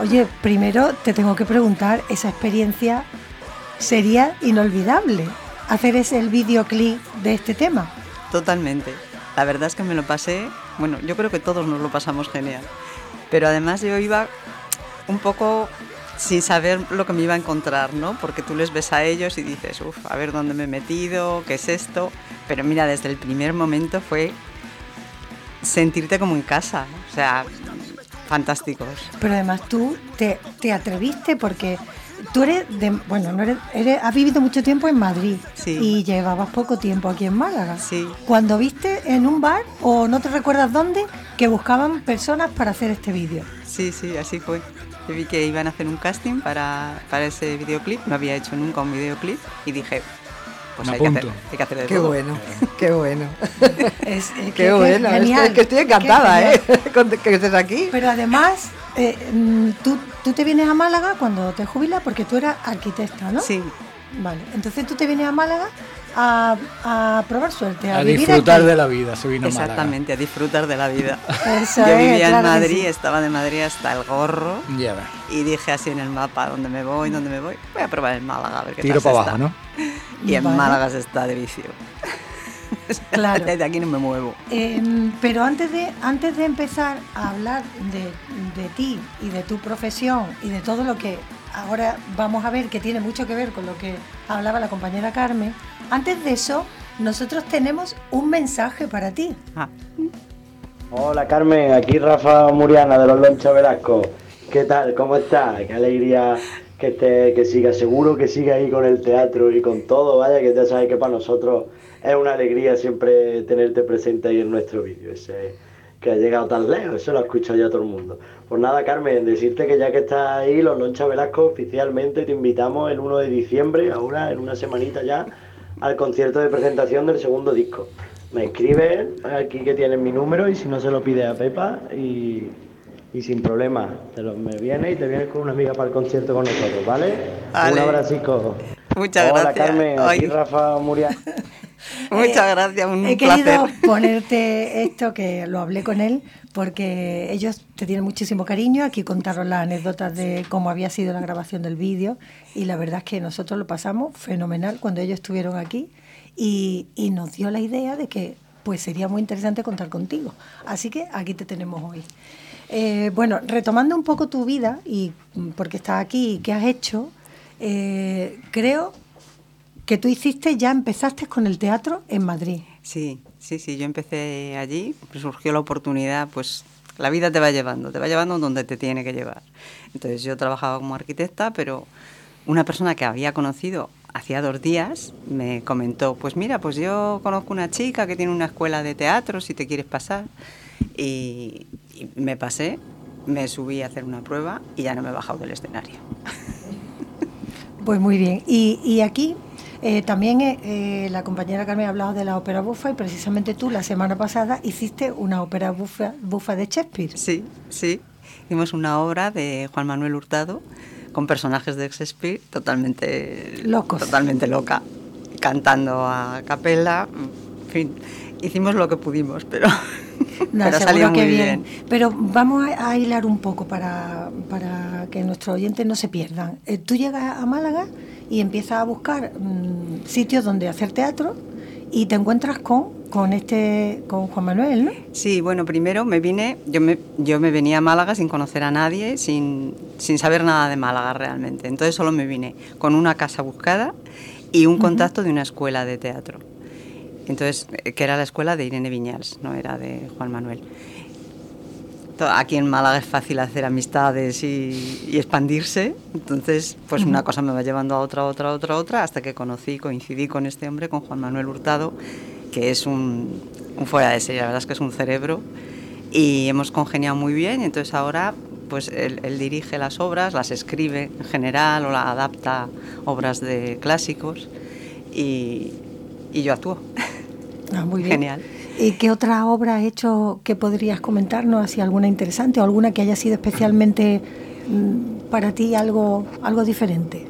Oye, primero te tengo que preguntar, esa experiencia sería inolvidable, hacer ese el videoclip de este tema. Totalmente. La verdad es que me lo pasé, bueno, yo creo que todos nos lo pasamos genial. Pero además yo iba un poco sin saber lo que me iba a encontrar, ¿no? Porque tú les ves a ellos y dices, uff, a ver dónde me he metido, qué es esto. Pero mira, desde el primer momento fue sentirte como en casa, o sea, fantásticos. Pero además tú te, te atreviste porque tú eres de, bueno, no eres, eres- has vivido mucho tiempo en Madrid Sí. y llevabas poco tiempo aquí en Málaga. Sí. Cuando viste en un bar o no te recuerdas dónde que buscaban personas para hacer este vídeo. Sí, sí, así fue. Yo vi que iban a hacer un casting para, para ese videoclip, no había hecho nunca un videoclip y dije, pues hay que, hacer, hay que hacer de Qué todo. bueno, qué bueno. Es, es que- Qué bueno, es genial, que, que estoy encantada, ¿eh? Con que estés aquí. Pero además, eh, mm, tú, tú te vienes a Málaga cuando te jubilas porque tú eras arquitecta, ¿no? Sí. Vale, entonces tú te vienes a Málaga a, a probar suerte, a, A vivir disfrutar aquí. de la vida, se vino. Exactamente, a disfrutar de la vida. Eso Yo es, vivía en claro Madrid, sí. estaba de Madrid hasta el gorro Ya y dije así en el mapa, ¿dónde me voy? ¿Dónde me voy? Voy a probar en Málaga a ver qué Tiro para abajo, ¿no? Y en Vale. Málaga se está de vicio. Claro. Desde aquí no me muevo. Eh, pero antes de, antes de empezar a hablar de, de ti y de tu profesión y de todo lo que ahora vamos a ver que tiene mucho que ver con lo que hablaba la compañera Carmen, antes de eso, nosotros tenemos un mensaje para ti. Ah. Hola Carmen, aquí Rafa Muriana de los Loncha Velasco. ¿Qué tal? ¿Cómo estás? Qué alegría que, te, que siga. Seguro que siga ahí con el teatro y con todo. Vaya, que ya sabes que para nosotros es una alegría siempre tenerte presente ahí en nuestro vídeo. Ese que ha llegado tan lejos, eso lo ha escuchado ya todo el mundo. Pues nada, Carmen, decirte que ya que estás ahí, los Loncha Velasco oficialmente te invitamos el 1 de diciembre, ahora en una semanita ya, al concierto de presentación del segundo disco. Me escribes aquí que tienes mi número y si no se lo pides a Pepa y, y sin problema, te lo, me vienes y te vienes con una amiga para el concierto con nosotros, ¿vale? Vale. Un abracico. Muchas Hola gracias. Carmen, aquí. Rafa Muriel. Muchas gracias, un He placer. querido ponerte esto, que lo hablé con él, porque ellos te tienen muchísimo cariño. Aquí contaron las anécdotas de cómo había sido la grabación del vídeo y la verdad es que nosotros lo pasamos fenomenal cuando ellos estuvieron aquí y, y nos dio la idea de que pues sería muy interesante contar contigo. Así que aquí te tenemos hoy. Eh, bueno, retomando un poco tu vida y mm, porque estás aquí y qué has hecho, eh, creo que tú hiciste, ya empezaste con el teatro en Madrid. Sí, sí, sí, yo empecé allí, pues surgió la oportunidad, pues la vida te va llevando, te va llevando donde te tiene que llevar. Entonces yo trabajaba como arquitecta, pero una persona que había conocido hacía dos días me comentó, pues mira, pues yo conozco una chica que tiene una escuela de teatro, si te quieres pasar. Y, y me pasé, me subí a hacer una prueba y ya no me he bajado del escenario. Pues muy bien. Y, y aquí eh, también eh, eh, la compañera Carmen ha hablado de la ópera bufa y precisamente tú la semana pasada hiciste una ópera bufa, bufa de Shakespeare. Sí, sí. Hicimos una obra de Juan Manuel Hurtado con personajes de Shakespeare totalmente Locos. totalmente loca, cantando a capela, en fin, hicimos lo que pudimos, pero, No, pero salió que muy bien. bien. Pero vamos a, a hilar un poco para, para que nuestros oyentes no se pierdan. Eh, tú llegas a Málaga y empiezas a buscar mm, sitios donde hacer teatro y te encuentras con, con este con Juan Manuel, ¿no? Sí, bueno, primero me vine, yo me, yo me venía a Málaga sin conocer a nadie, sin, sin saber nada de Málaga realmente. Entonces solo me vine con una casa buscada y un contacto de una escuela de teatro. Entonces, eh, que era la escuela de Irene Viñals, no era de Juan Manuel. Aquí en Málaga es fácil hacer amistades y, y expandirse, entonces pues una cosa me va llevando a otra, otra, otra, otra, hasta que conocí, coincidí con este hombre, con Juan Manuel Hurtado, que es un, un fuera de serie, la verdad es que es un cerebro, y hemos congeniado muy bien, entonces ahora pues él, él dirige las obras, las escribe en general o la adapta obras de clásicos, y, y yo actúo. Ah, muy bien. Genial. ¿Y qué otra obra has hecho que podrías comentarnos? Así alguna interesante o alguna que haya sido especialmente mm, para ti algo, algo diferente.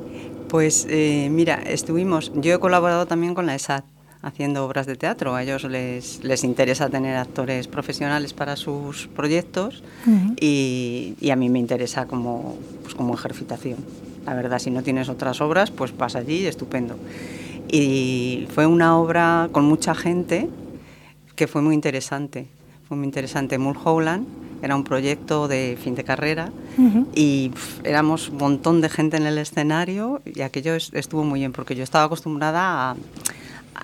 Pues eh, mira, estuvimos, yo he colaborado también con la ESAT haciendo obras de teatro. A ellos les, les interesa tener actores profesionales para sus proyectos y, y a mí me interesa como, pues como ejercitación. La verdad, si no tienes otras obras, pues vas allí, estupendo. Y fue una obra con mucha gente que fue muy interesante. Fue muy interesante. Mulholland era un proyecto de fin de carrera y pf, éramos un montón de gente en el escenario y aquello es- estuvo muy bien porque yo estaba acostumbrada a,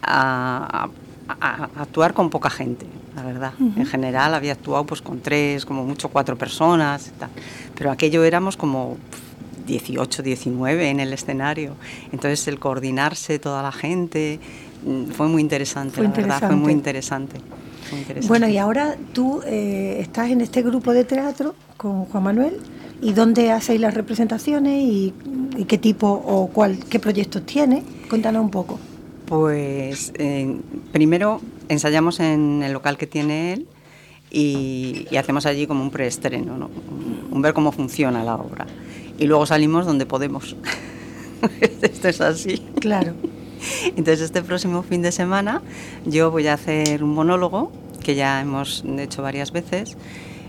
a- a- a actuar con poca gente, la verdad. En general había actuado pues con tres, como mucho cuatro personas y tal. Pero aquello éramos como pf, 18, 19 en el escenario. Entonces el coordinarse toda la gente fue muy interesante, Fue la verdad, fue muy interesante. interesante. Fue interesante. Bueno, y ahora tú eh, estás en este grupo de teatro con Juan Manuel. ¿Y dónde hacéis las representaciones y, y qué tipo o cuál, qué proyectos tiene? Cuéntanos un poco. Pues eh, primero ensayamos en el local que tiene él y, y hacemos allí como un preestreno, ¿no? un, un ver cómo funciona la obra. Y luego salimos donde podemos. Esto es así. Claro. Entonces este próximo fin de semana yo voy a hacer un monólogo que ya hemos hecho varias veces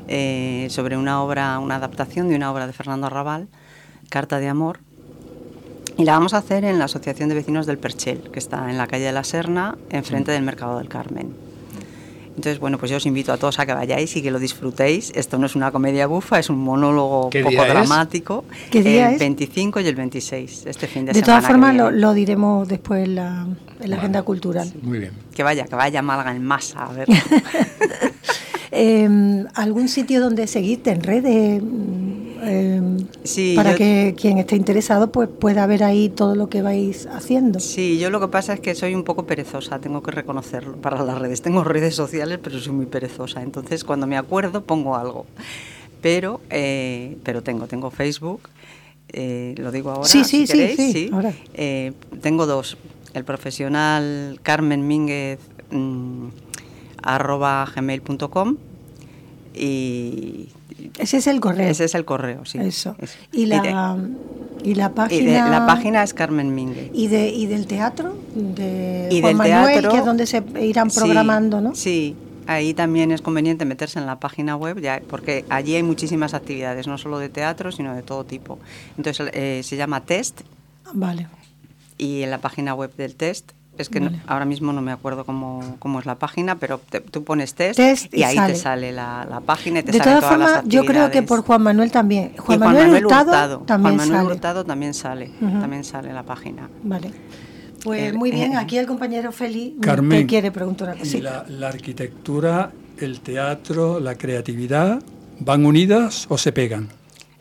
eh, sobre una obra, una adaptación de una obra de Fernando Arrabal, Carta de Amor, y la vamos a hacer en la Asociación de Vecinos del Perchel, que está en la calle de la Serna, enfrente del Mercado del Carmen. Entonces, bueno, pues yo os invito a todos a que vayáis y que lo disfrutéis. Esto no es una comedia bufa, es un monólogo ¿Qué poco día es? dramático. ¿Qué día el es? 25 y el 26, este fin de, De, semana. todas que formas, lo, diremos después en la, en la agenda cultural. Muy bien. Que vaya, que vaya a Málaga en masa, a ver. Eh, ¿Algún sitio donde seguirte en redes? Eh, Sí, para yo- que quien esté interesado pues pueda ver ahí todo lo que vais haciendo. Sí, yo lo que pasa es que soy un poco perezosa, tengo que reconocerlo para las redes. Tengo redes sociales, pero soy muy perezosa. Entonces, cuando me acuerdo, pongo algo. Pero, eh, pero tengo, tengo Facebook, eh, lo digo ahora, Sí, si sí, sí, queréis, sí, ahora. Eh, tengo dos, el profesional Carmen Mínguez mm, arroba gmail.com y... Ese es el correo. Ese es el correo, sí. Eso. Y la, de- y la y página... de- la página es Carmen Mínguez. ¿Y, de, y del teatro? De Y Juan del Manuel, teatro, que es donde se irán Sí, programando, ¿no? Sí, ahí también es conveniente meterse en la página web, ya, porque allí hay muchísimas actividades, no solo de teatro, sino de todo tipo. Entonces eh, se llama Test Vale. y en la página web del Test, es que no- ahora mismo no me acuerdo cómo, cómo es la página, pero te- tú pones Test, Test y, y ahí sale. te sale la, la página y te De salen todas todas las formas, yo creo que por Juan Manuel también. Juan, Manuel, Hurtado, también Juan Manuel sale. Hurtado también sale, también sale la página. Vale. Pues Eh, muy bien, eh, aquí el compañero Félix Carmen, te quiere preguntar una ¿Y cosita. la, la arquitectura, el teatro, la creatividad, van unidas o se pegan?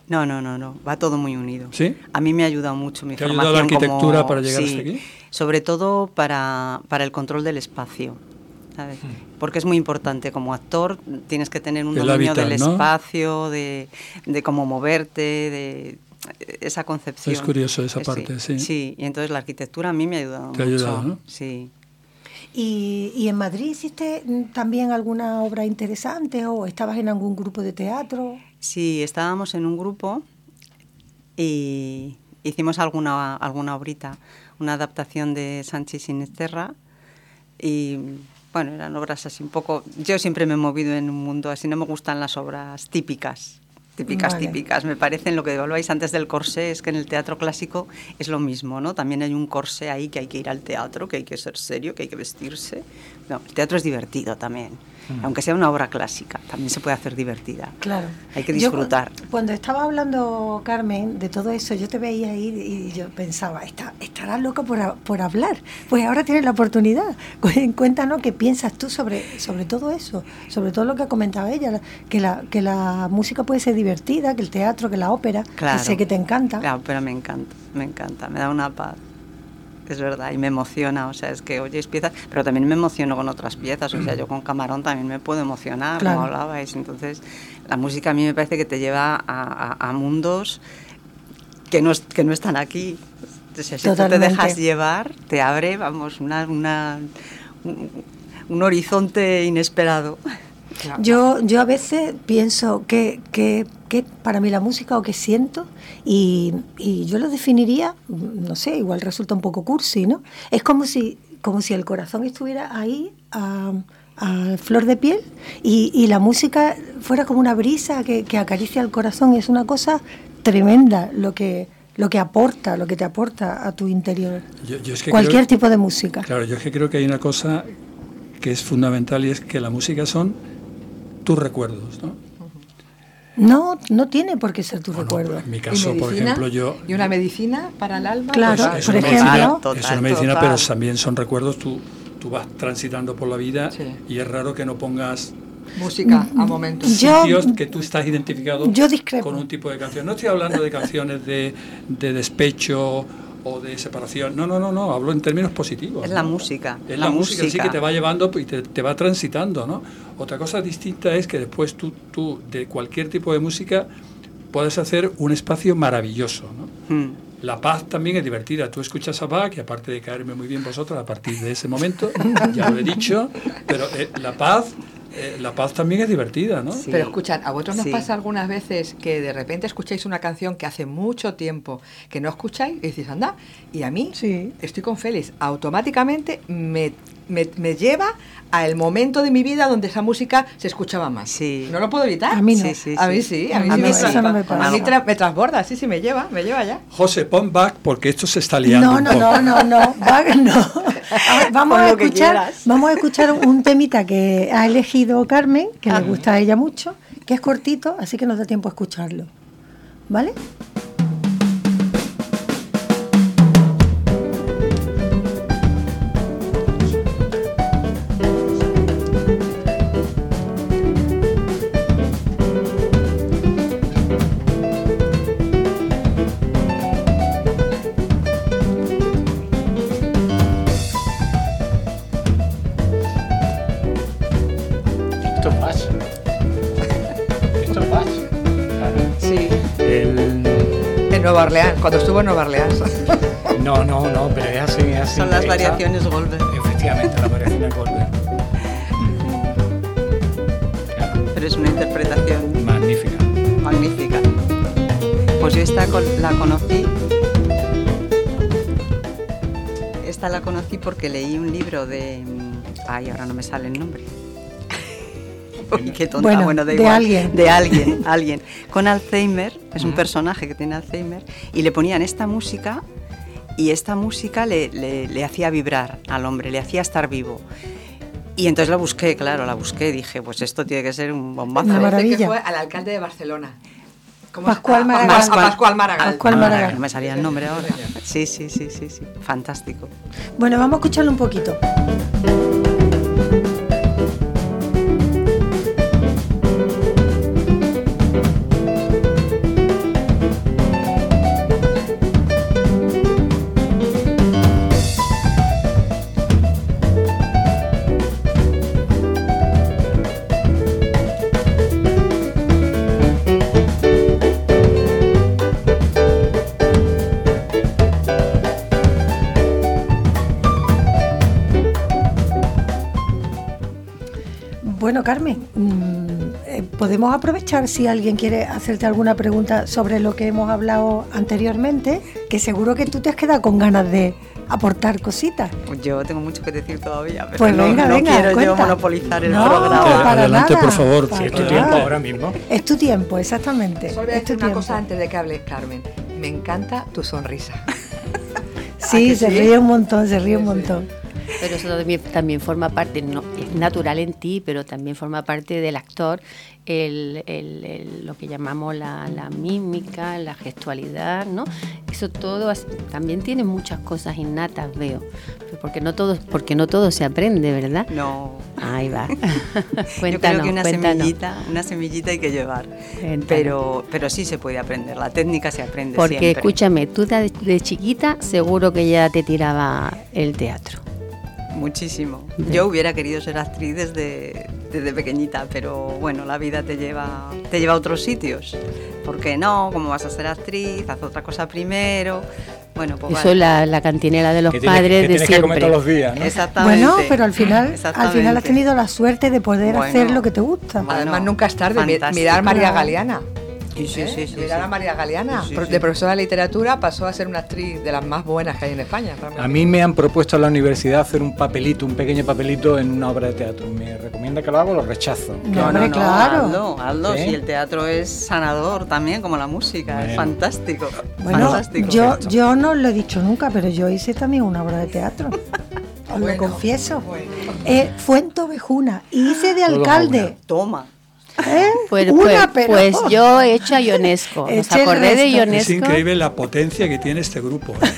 No, no, no, no, va todo muy unido. ¿Sí? A mí me ha ayudado mucho mi ¿Te ha formación ayudado la arquitectura como- para llegar sí, hasta aquí? Sobre todo para, para el control del espacio. ¿sabes? Hmm. Porque es muy importante como actor, tienes que tener un El dominio hábitat, del ¿no? espacio, de, de cómo moverte, de esa concepción. Es curioso esa Eh, parte, sí. Sí, y entonces la arquitectura a mí me ha ayudado Te ha mucho. ayudado, ¿no? Sí. ¿Y, y en Madrid hiciste mm, también alguna obra interesante o estabas en algún grupo de teatro? Sí, estábamos en un grupo y hicimos alguna, alguna obrita, una adaptación de Sánchez Sinisterra y bueno, eran obras así un poco... Yo siempre me he movido en un mundo así, no me gustan las obras típicas, típicas, Vale. típicas. Me parecen lo que habláis antes del corsé, es que en el teatro clásico es lo mismo, ¿no? También hay un corsé ahí que hay que ir al teatro, que hay que ser serio, que hay que vestirse. No, el teatro es divertido también, Mm. aunque sea una obra clásica, también se puede hacer divertida. Claro. Hay que Yo disfrutar. cuando estaba hablando, Carmen, de todo eso, yo te veía ir y yo pensaba, "Está- estarás loca por, por hablar. Pues ahora tienes la oportunidad. Cu- Cuéntanos qué piensas tú sobre, sobre todo eso, sobre todo lo que ha comentado ella, la- que la, que la música puede ser divertida, que el teatro, que la ópera, Claro. que sé que te encanta. La ópera me encanta, me encanta, me da una paz. Es verdad, y me emociona, o sea, es que oyes piezas, pero también me emociono con otras piezas, o sea, yo con Camarón también me puedo emocionar, Claro. como hablabais, entonces la música a mí me parece que te lleva a, a- a mundos que no, que no están aquí. O sea, si tú te dejas llevar, te abre, vamos, una, una, un, un horizonte inesperado. Yo, yo a veces pienso que, que, que para mí la música o que siento, y, y yo lo definiría, no sé, igual resulta un poco cursi, ¿no? Es como si, como si el corazón estuviera ahí a, a flor de piel y, y la música fuera como una brisa que, que acaricia el corazón. Es una cosa tremenda lo que, lo que aporta, lo que te aporta a tu interior. Yo- yo es que Cualquier creo- tipo de música. Claro, yo es que creo que hay una cosa que es fundamental y es que la música son tus recuerdos, ¿no? No, no tiene por qué ser tu recuerdo. En mi caso, por ejemplo, yo... ¿Y una medicina para el alma? Claro, Pues es por una ejemplo. medicina, Total, es una medicina, total. pero también son recuerdos. Tú, tú vas transitando por la vida Sí. y es raro que no pongas música a momentos. Yo- Sitios que tú estás identificado yo con un tipo de canción. No estoy hablando de canciones de, de despecho o de separación. No, no, no, no. Hablo en términos positivos. Es la ¿no? música. Es la, música, sí que te va llevando y te, te va transitando, ¿no? Otra cosa distinta es que después tú, tú de cualquier tipo de música puedes hacer un espacio maravilloso, ¿no? Mm. La paz también es divertida. Tú escuchas a Bach, que aparte de caerme muy bien vosotros a partir de ese momento, ya lo he dicho, pero eh, la paz, eh, la paz también es divertida, ¿no? Pero escuchad, ¿a vosotros nos Sí. pasa algunas veces que de repente escucháis una canción que hace mucho tiempo que no escucháis y decís, anda, y a mí estoy con Félix, automáticamente me, me, me lleva al momento de mi vida donde esa música se escuchaba más. No lo puedo evitar. A mí no. Sí, sí, a mí sí, a mí, A sí mí me, no me pasa. a mí tra- me transborda, sí, sí, me lleva, me lleva ya. José, pon Bach porque esto se está liando. No, un no, poco. no, no, no, va- no. A ver, vamos, a escuchar, vamos a escuchar un temita que ha elegido Carmen, que le gusta a ella mucho, que es cortito, así que nos da tiempo a escucharlo. ¿Vale? Orleans, cuando estuvo en Nueva Orleans. No, no, no, pero es así, es así. Son las variaciones Goldberg. Efectivamente, las variaciones Goldberg. Pero es una interpretación Magnífica. magnífica. Pues yo esta la conocí. Esta la conocí porque leí un libro de. mm, Ay, ahora no me sale el nombre. Uy, qué tonta, Bueno, bueno, da de igual. alguien. De alguien, alguien. Con Alzheimer, es un personaje que tiene Alzheimer, y le ponían esta música, y esta música le, le- le hacía vibrar al hombre, le hacía estar vivo. Y entonces la busqué, claro, la busqué, dije, pues esto tiene que ser un bombazo. Parece maravilla. que fue al alcalde de Barcelona. ¿Cómo Pascual Maragall. a Pascual Maragall. Pascual Maragall. No me salía el nombre ahora. Sí, sí, sí, sí, sí. Fantástico. Bueno, vamos a escucharlo un poquito. Bueno, Carmen, mm, eh, podemos aprovechar si alguien quiere hacerte alguna pregunta sobre lo que hemos hablado anteriormente, que seguro que tú te has quedado con ganas de aportar cositas. Pues Yo tengo mucho que decir todavía, pero Pues no, venga, no venga, quiero yo monopolizar el No, programa. para Adelante, nada, por favor. para Si es tu nada. tiempo ahora mismo. Es tu tiempo, exactamente. Solo voy a decir una tiempo. cosa antes de que hable Carmen. Me encanta tu sonrisa. Sí, se sí? ríe un montón, se ríe un montón. Pero eso también, también forma parte, no, natural en ti, pero también forma parte del actor el, el- el- lo que llamamos la, la mímica, la gestualidad, ¿no? Eso todo también tiene muchas cosas innatas, veo, porque no todo, porque no todo se aprende, ¿verdad? No. Ahí va. Yo cuéntanos, creo que una cuéntanos. semillita, una semillita hay que llevar. Cuéntanos. Pero, pero sí se puede aprender. La técnica se aprende Porque siempre. escúchame, tú de, de chiquita seguro que ya te tiraba el teatro. Muchísimo. Yo hubiera querido ser actriz desde, desde pequeñita, pero bueno, la vida te lleva, te lleva a otros sitios. ¿Por qué no? ¿Cómo vas a ser actriz? Haz otra cosa primero. Bueno, pues Eso vale. es la, la cantinela de los Que padres que de tienes que comer siempre. todos los días, ¿no? Exactamente. Bueno, pero al final, al final has tenido la suerte de poder Bueno. hacer lo que te gusta. Además, nunca es tarde. Fantástico. Mirar a María. Galeana. Sí, sí, ¿Eh? sí, sí, Mirar sí. a María Galeana, Sí, sí, pro- sí. de profesora de literatura, pasó a ser una actriz de las más buenas que hay en España. realmente. A mí me han propuesto en la universidad hacer un papelito, un pequeño papelito en una obra de teatro. Me recomienda que lo haga o lo rechazo. No, claro. Hazlo, hazlo. Si el teatro es sanador también, como la música, es fantástico. Bueno, fantástico. yo, yo no lo he dicho nunca, pero yo hice también una obra de teatro. Os lo Bueno, confieso. bueno. Eh, fue en Tovejuna. Y hice de alcalde. Toma. ¿Eh? Pues, una, pues- pero. pues yo he hecho a Ionesco. Nos acordé de. Es increíble la potencia que tiene este grupo. ¿eh?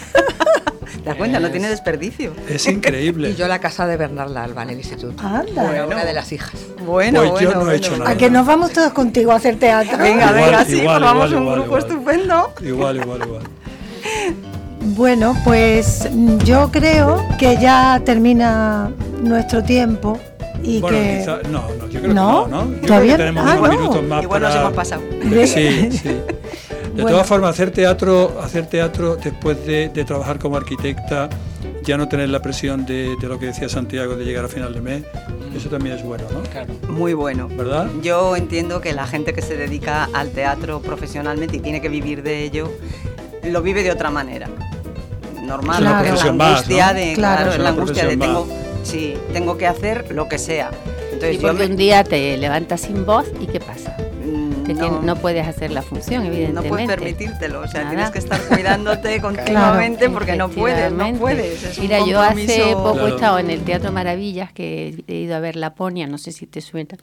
De cuenta, no tiene desperdicio. Es increíble. Y yo la casa de Bernarda Alba en el instituto. Anda. Bueno, una de las hijas. Bueno, Pues yo bueno, no he hecho nada. A que nos vamos todos contigo a hacer teatro. Venga, Igual, venga, sí, igual, formamos igual, un igual, grupo igual. estupendo. Igual, igual, igual. Bueno, pues yo creo que ya termina nuestro tiempo y Bueno, que quizá- no, no, yo creo ¿No? que no, ¿no? Yo creo ¿Todavía? que tenemos Ah, unos no. minutos más Igual nos para- hemos pasado. Sí, sí. De Bueno. todas formas, hacer teatro, hacer teatro después de, de trabajar como arquitecta, ya no tener la presión de, de lo que decía Santiago de llegar a final de mes, eso también es bueno, ¿no? Muy bueno. ¿Verdad? Yo entiendo que la gente que se dedica al teatro profesionalmente y tiene que vivir de ello, lo vive de otra manera. Normal, es la más, angustia ¿no? de, Claro. claro, Es la angustia de tengo, sí, tengo que hacer lo que sea. Entonces Y yo porque me- un día te levantas sin voz y ¿qué pasa? Mm, Que no. no puedes hacer la función, no evidentemente. puedes permitírtelo, o sea, Nada. tienes que estar cuidándote continuamente porque no puedes, no puedes. es un Mira, yo hace poco Claro. he estado en el Teatro Maravillas, que he ido a ver La Ponia, no sé si te suena.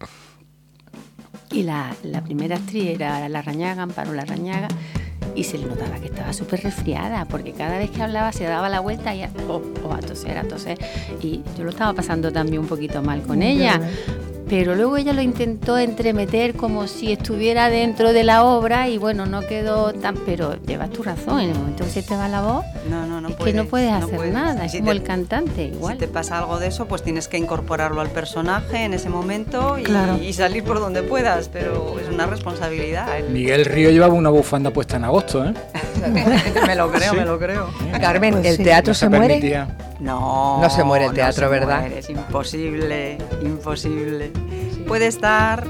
Y la, la primera actriz era la Rañaga, Amparo la Rañaga, y se le notaba que estaba súper resfriada, porque cada vez que hablaba se daba la vuelta y oh, oh, a toser, a toser. Y yo lo estaba pasando también un poquito mal con ella. Pero luego ella lo intentó entremeter como si estuviera dentro de la obra y bueno, no quedó tan... Pero llevas tu razón, en el momento que se te va la voz, No, no, no es que no puedes hacer puedes. nada, es Si como te- el cantante, igual. Si te pasa algo de eso, pues tienes que incorporarlo al personaje en ese momento y, Claro. y salir por donde puedas, pero es una responsabilidad. ¿eh? Miguel Río llevaba una bufanda puesta en agosto, ¿eh? me lo creo, Sí. me lo creo. Carmen, Pues ¿el sí. teatro No se se muere? permitía. No, No se muere el no teatro, se ¿verdad? muere, es imposible, imposible. Puede estar.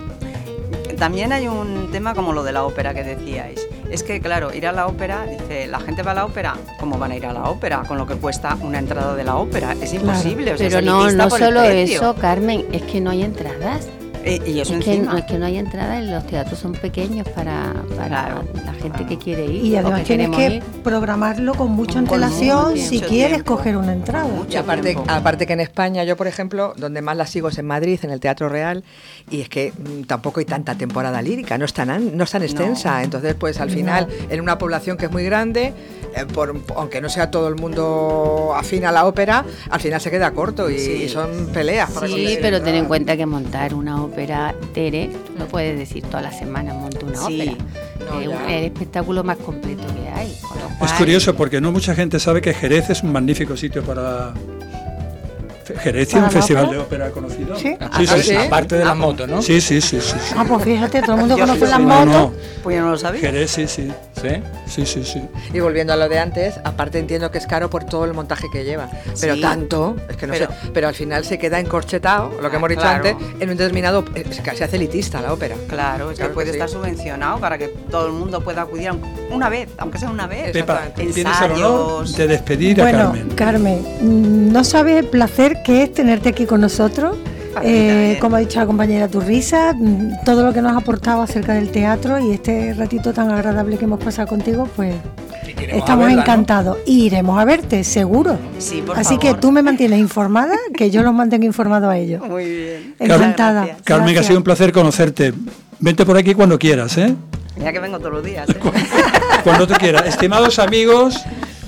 También hay un tema como lo de la ópera que decíais. Es que, claro, ir a la ópera, dice, la gente va a la ópera, ¿cómo van a ir a la ópera? Con lo que cuesta una entrada de la ópera. Es imposible. o sea, Pero no, no solo eso, Carmen, es que no hay entradas. Y eso es, que, no, es que no hay entradas, los teatros son pequeños para, para Claro, la gente que quiere ir. Y además que tienes que ir. programarlo con mucha Con antelación tiempo. si quieres tiempo. coger una entrada. Y aparte, aparte que en España, yo por ejemplo, donde más la sigo es en Madrid, en el Teatro Real, y es que mm, tampoco hay tanta temporada lírica, no es tan, an- no es tan extensa. Entonces, pues al final, en una población que es muy grande, eh, por- aunque no sea todo el mundo afín a la ópera, al final se queda corto y, Sí. y son peleas. para Sí, pero ten en cuenta que montar una ópera, Tere, tú no puedes decir todas las semanas monto una Sí. ópera. No, es el espectáculo más completo que hay. Es curioso porque no mucha gente sabe que Jerez es un magnífico sitio para... Jerez tiene ¿Para un festival ópera? de ópera conocido. Sí. sí, sí, sí. Aparte de las motos, ¿no? Sí, sí, sí, sí, sí. Ah, pues fíjate, todo el mundo conoce las No, motos. no. Pues yo no lo sabía. Jerez, sí, sí. ¿Sí? Sí, sí, sí. Y volviendo a lo de antes, aparte entiendo que es caro por todo el montaje que lleva. Pero Sí. tanto, es que no Pero- sé, pero al final se queda encorchetado, lo que Ah, hemos dicho claro. antes, en un determinado. Es que se hace elitista la ópera. Claro, es que Claro que puede sí. estar subvencionado para que todo el mundo pueda acudir aunque- una vez, aunque sea una vez. Pepa, tienes el honor Ensayos. de despedir a Carmen. Carmen, no sabes el placer que es tenerte aquí con nosotros. Eh, como ha dicho la compañera Turrisa, mm, todo lo que nos ha aportado acerca del teatro y este ratito tan agradable que hemos pasado contigo, pues estamos verla, ¿no? encantados. Y iremos a verte, seguro. Sí, por Así que tú me mantienes informada, que yo los mantengo informados a ellos. Muy bien. Encantada. Gracias. Carmen, que ha sido un placer conocerte. Vente por aquí cuando quieras, ¿eh? Ya que vengo todos los días. ¿eh? Cuando tú quieras. Estimados amigos,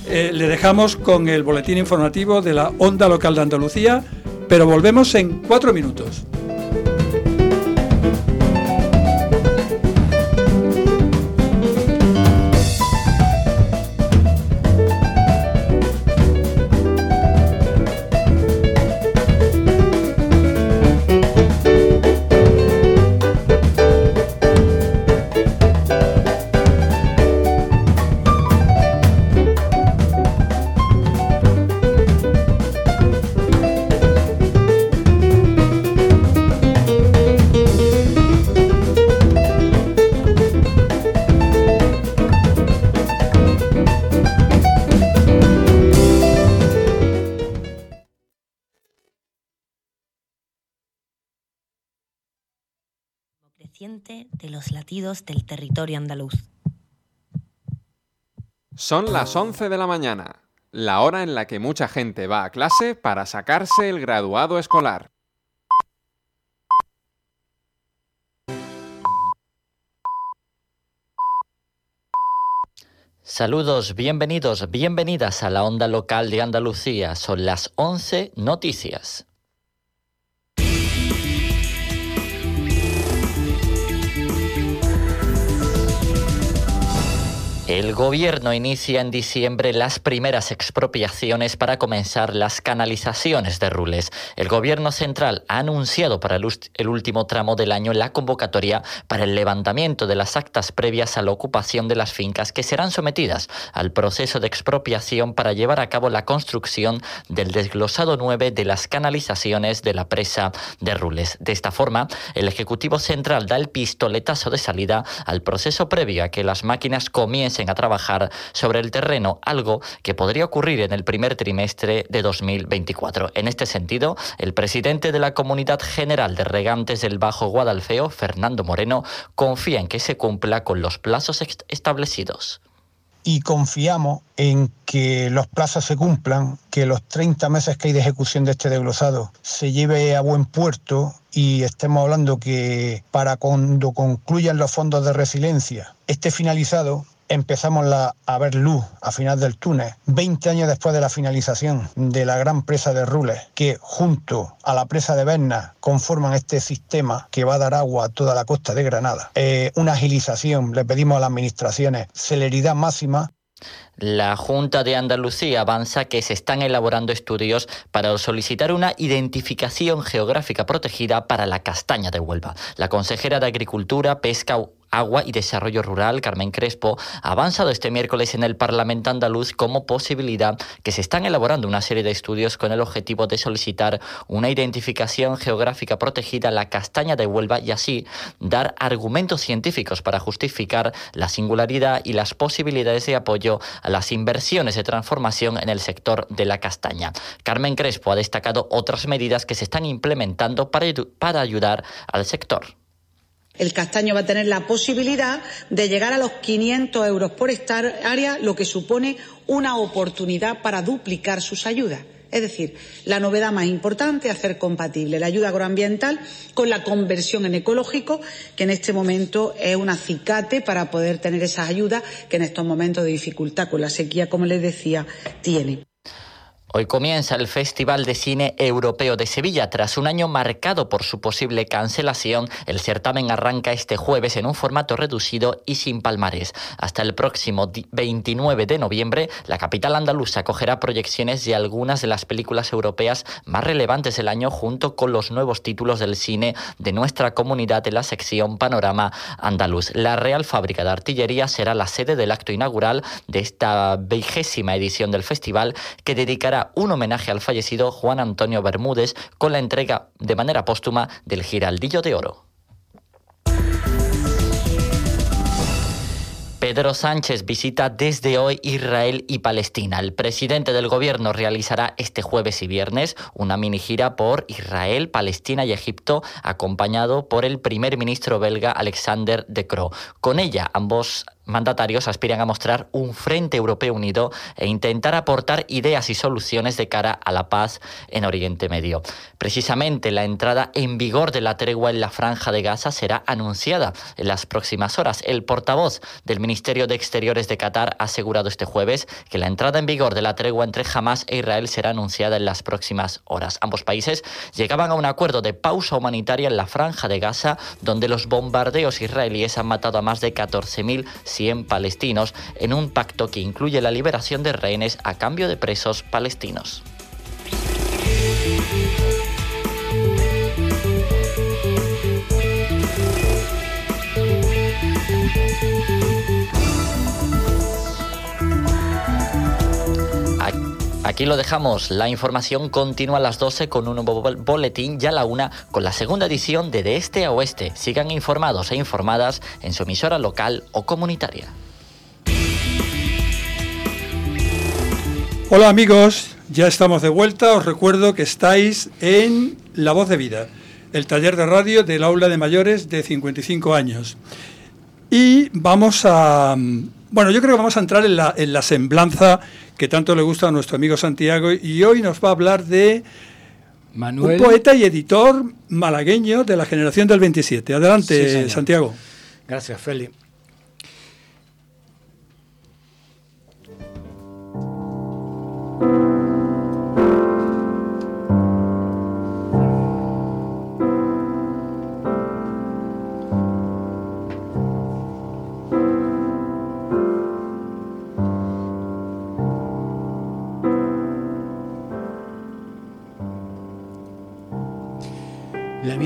eh, le dejamos con el boletín informativo de la Onda Local de Andalucía, pero volvemos en cuatro minutos. Del territorio andaluz. Son las 11 de la mañana, la hora en la que mucha gente va a clase para sacarse el graduado escolar. Saludos, bienvenidos, bienvenidas a la onda local de Andalucía. Son las 11 noticias. El gobierno inicia en diciembre las primeras expropiaciones para comenzar las canalizaciones de Rules. El gobierno central ha anunciado para el, último tramo del año la convocatoria para el levantamiento de las actas previas a la ocupación de las fincas que serán sometidas al proceso de expropiación para llevar a cabo la construcción del desglosado 9 de las canalizaciones de la presa de Rules. De esta forma, el Ejecutivo Central da el pistoletazo de salida al proceso previo a que las máquinas comiencen a trabajar sobre el terreno, algo que podría ocurrir en el primer trimestre de 2024. En este sentido, el presidente de la Comunidad General de Regantes del Bajo Guadalfeo, Fernando Moreno, confía en que se cumpla con los plazos establecidos. y confiamos en que los plazos se cumplan, que los 30 meses que hay de ejecución de este desglosado se lleve a buen puerto y estemos hablando que para cuando concluyan los fondos de resiliencia esté finalizado, empezamos a ver luz a final del túnel, 20 años después de la finalización de la gran presa de Rules, que junto a la presa de Berna conforman este sistema que va a dar agua a toda la costa de Granada. Eh, una agilización, le pedimos a las administraciones celeridad máxima La Junta de Andalucía avanza que se están elaborando estudios para solicitar una identificación geográfica protegida para la castaña de Huelva. La consejera de Agricultura, Pesca, Agua y Desarrollo Rural, Carmen Crespo, ha avanzado este miércoles en el Parlamento andaluz como posibilidad que se están elaborando una serie de estudios con el objetivo de solicitar una identificación geográfica protegida a la castaña de Huelva y así dar argumentos científicos para justificar la singularidad y las posibilidades de apoyo las inversiones de transformación en el sector de la castaña. Carmen Crespo ha destacado otras medidas que se están implementando para, para ayudar al sector. El castaño va a tener la posibilidad de llegar a los 500 euros por hectárea, lo que supone una oportunidad para duplicar sus ayudas. Es decir, la novedad más importante es hacer compatible la ayuda agroambiental con la conversión en ecológico, que en este momento es un acicate para poder tener esas ayudas que en estos momentos de dificultad con la sequía, como les decía, tiene. Hoy comienza el Festival de Cine Europeo de Sevilla. Tras un año marcado por su posible cancelación, el certamen arranca este jueves en un formato reducido y sin palmarés. Hasta el próximo di- 29 de noviembre, la capital andaluza acogerá proyecciones de algunas de las películas europeas más relevantes del año junto con los nuevos títulos del cine de nuestra comunidad en la sección Panorama Andaluz. La Real Fábrica de Artillería será la sede del acto inaugural de esta vigésima edición del festival que dedicará un homenaje al fallecido Juan Antonio Bermúdez con la entrega de manera póstuma del Giraldillo de Oro. Pedro Sánchez visita desde hoy Israel y Palestina. El presidente del gobierno realizará este jueves y viernes una mini gira por Israel, Palestina y Egipto, acompañado por el primer ministro belga Alexander De Croo. Con ella, ambos mandatarios aspiran a mostrar un frente europeo unido e intentar aportar ideas y soluciones de cara a la paz en Oriente Medio. Precisamente la entrada en vigor de la tregua en la franja de Gaza será anunciada en las próximas horas. El portavoz del Ministerio de Exteriores de Qatar ha asegurado este jueves que la entrada en vigor de la tregua entre Hamas e Israel será anunciada en las próximas horas. Ambos países llegaban a un acuerdo de pausa humanitaria en la franja de Gaza, donde los bombardeos israelíes han matado a más de 14.100 palestinos en un pacto que incluye la liberación de rehenes a cambio de presos palestinos. Aquí lo dejamos. La información continúa a las 12 con un nuevo bol- boletín y a la una con la segunda edición de De Este a Oeste. Sigan informados e informadas en su emisora local o comunitaria. Hola amigos, ya estamos de vuelta. Os recuerdo que estáis en La Voz de Vida, el taller de radio del aula de mayores de 55 años. Y vamos a... Bueno, yo creo que vamos a entrar en la, en la semblanza que tanto le gusta a nuestro amigo Santiago y hoy nos va a hablar de Manuel. un poeta y editor malagueño de la generación del 27. Adelante, Sí. Santiago. Gracias, Feli.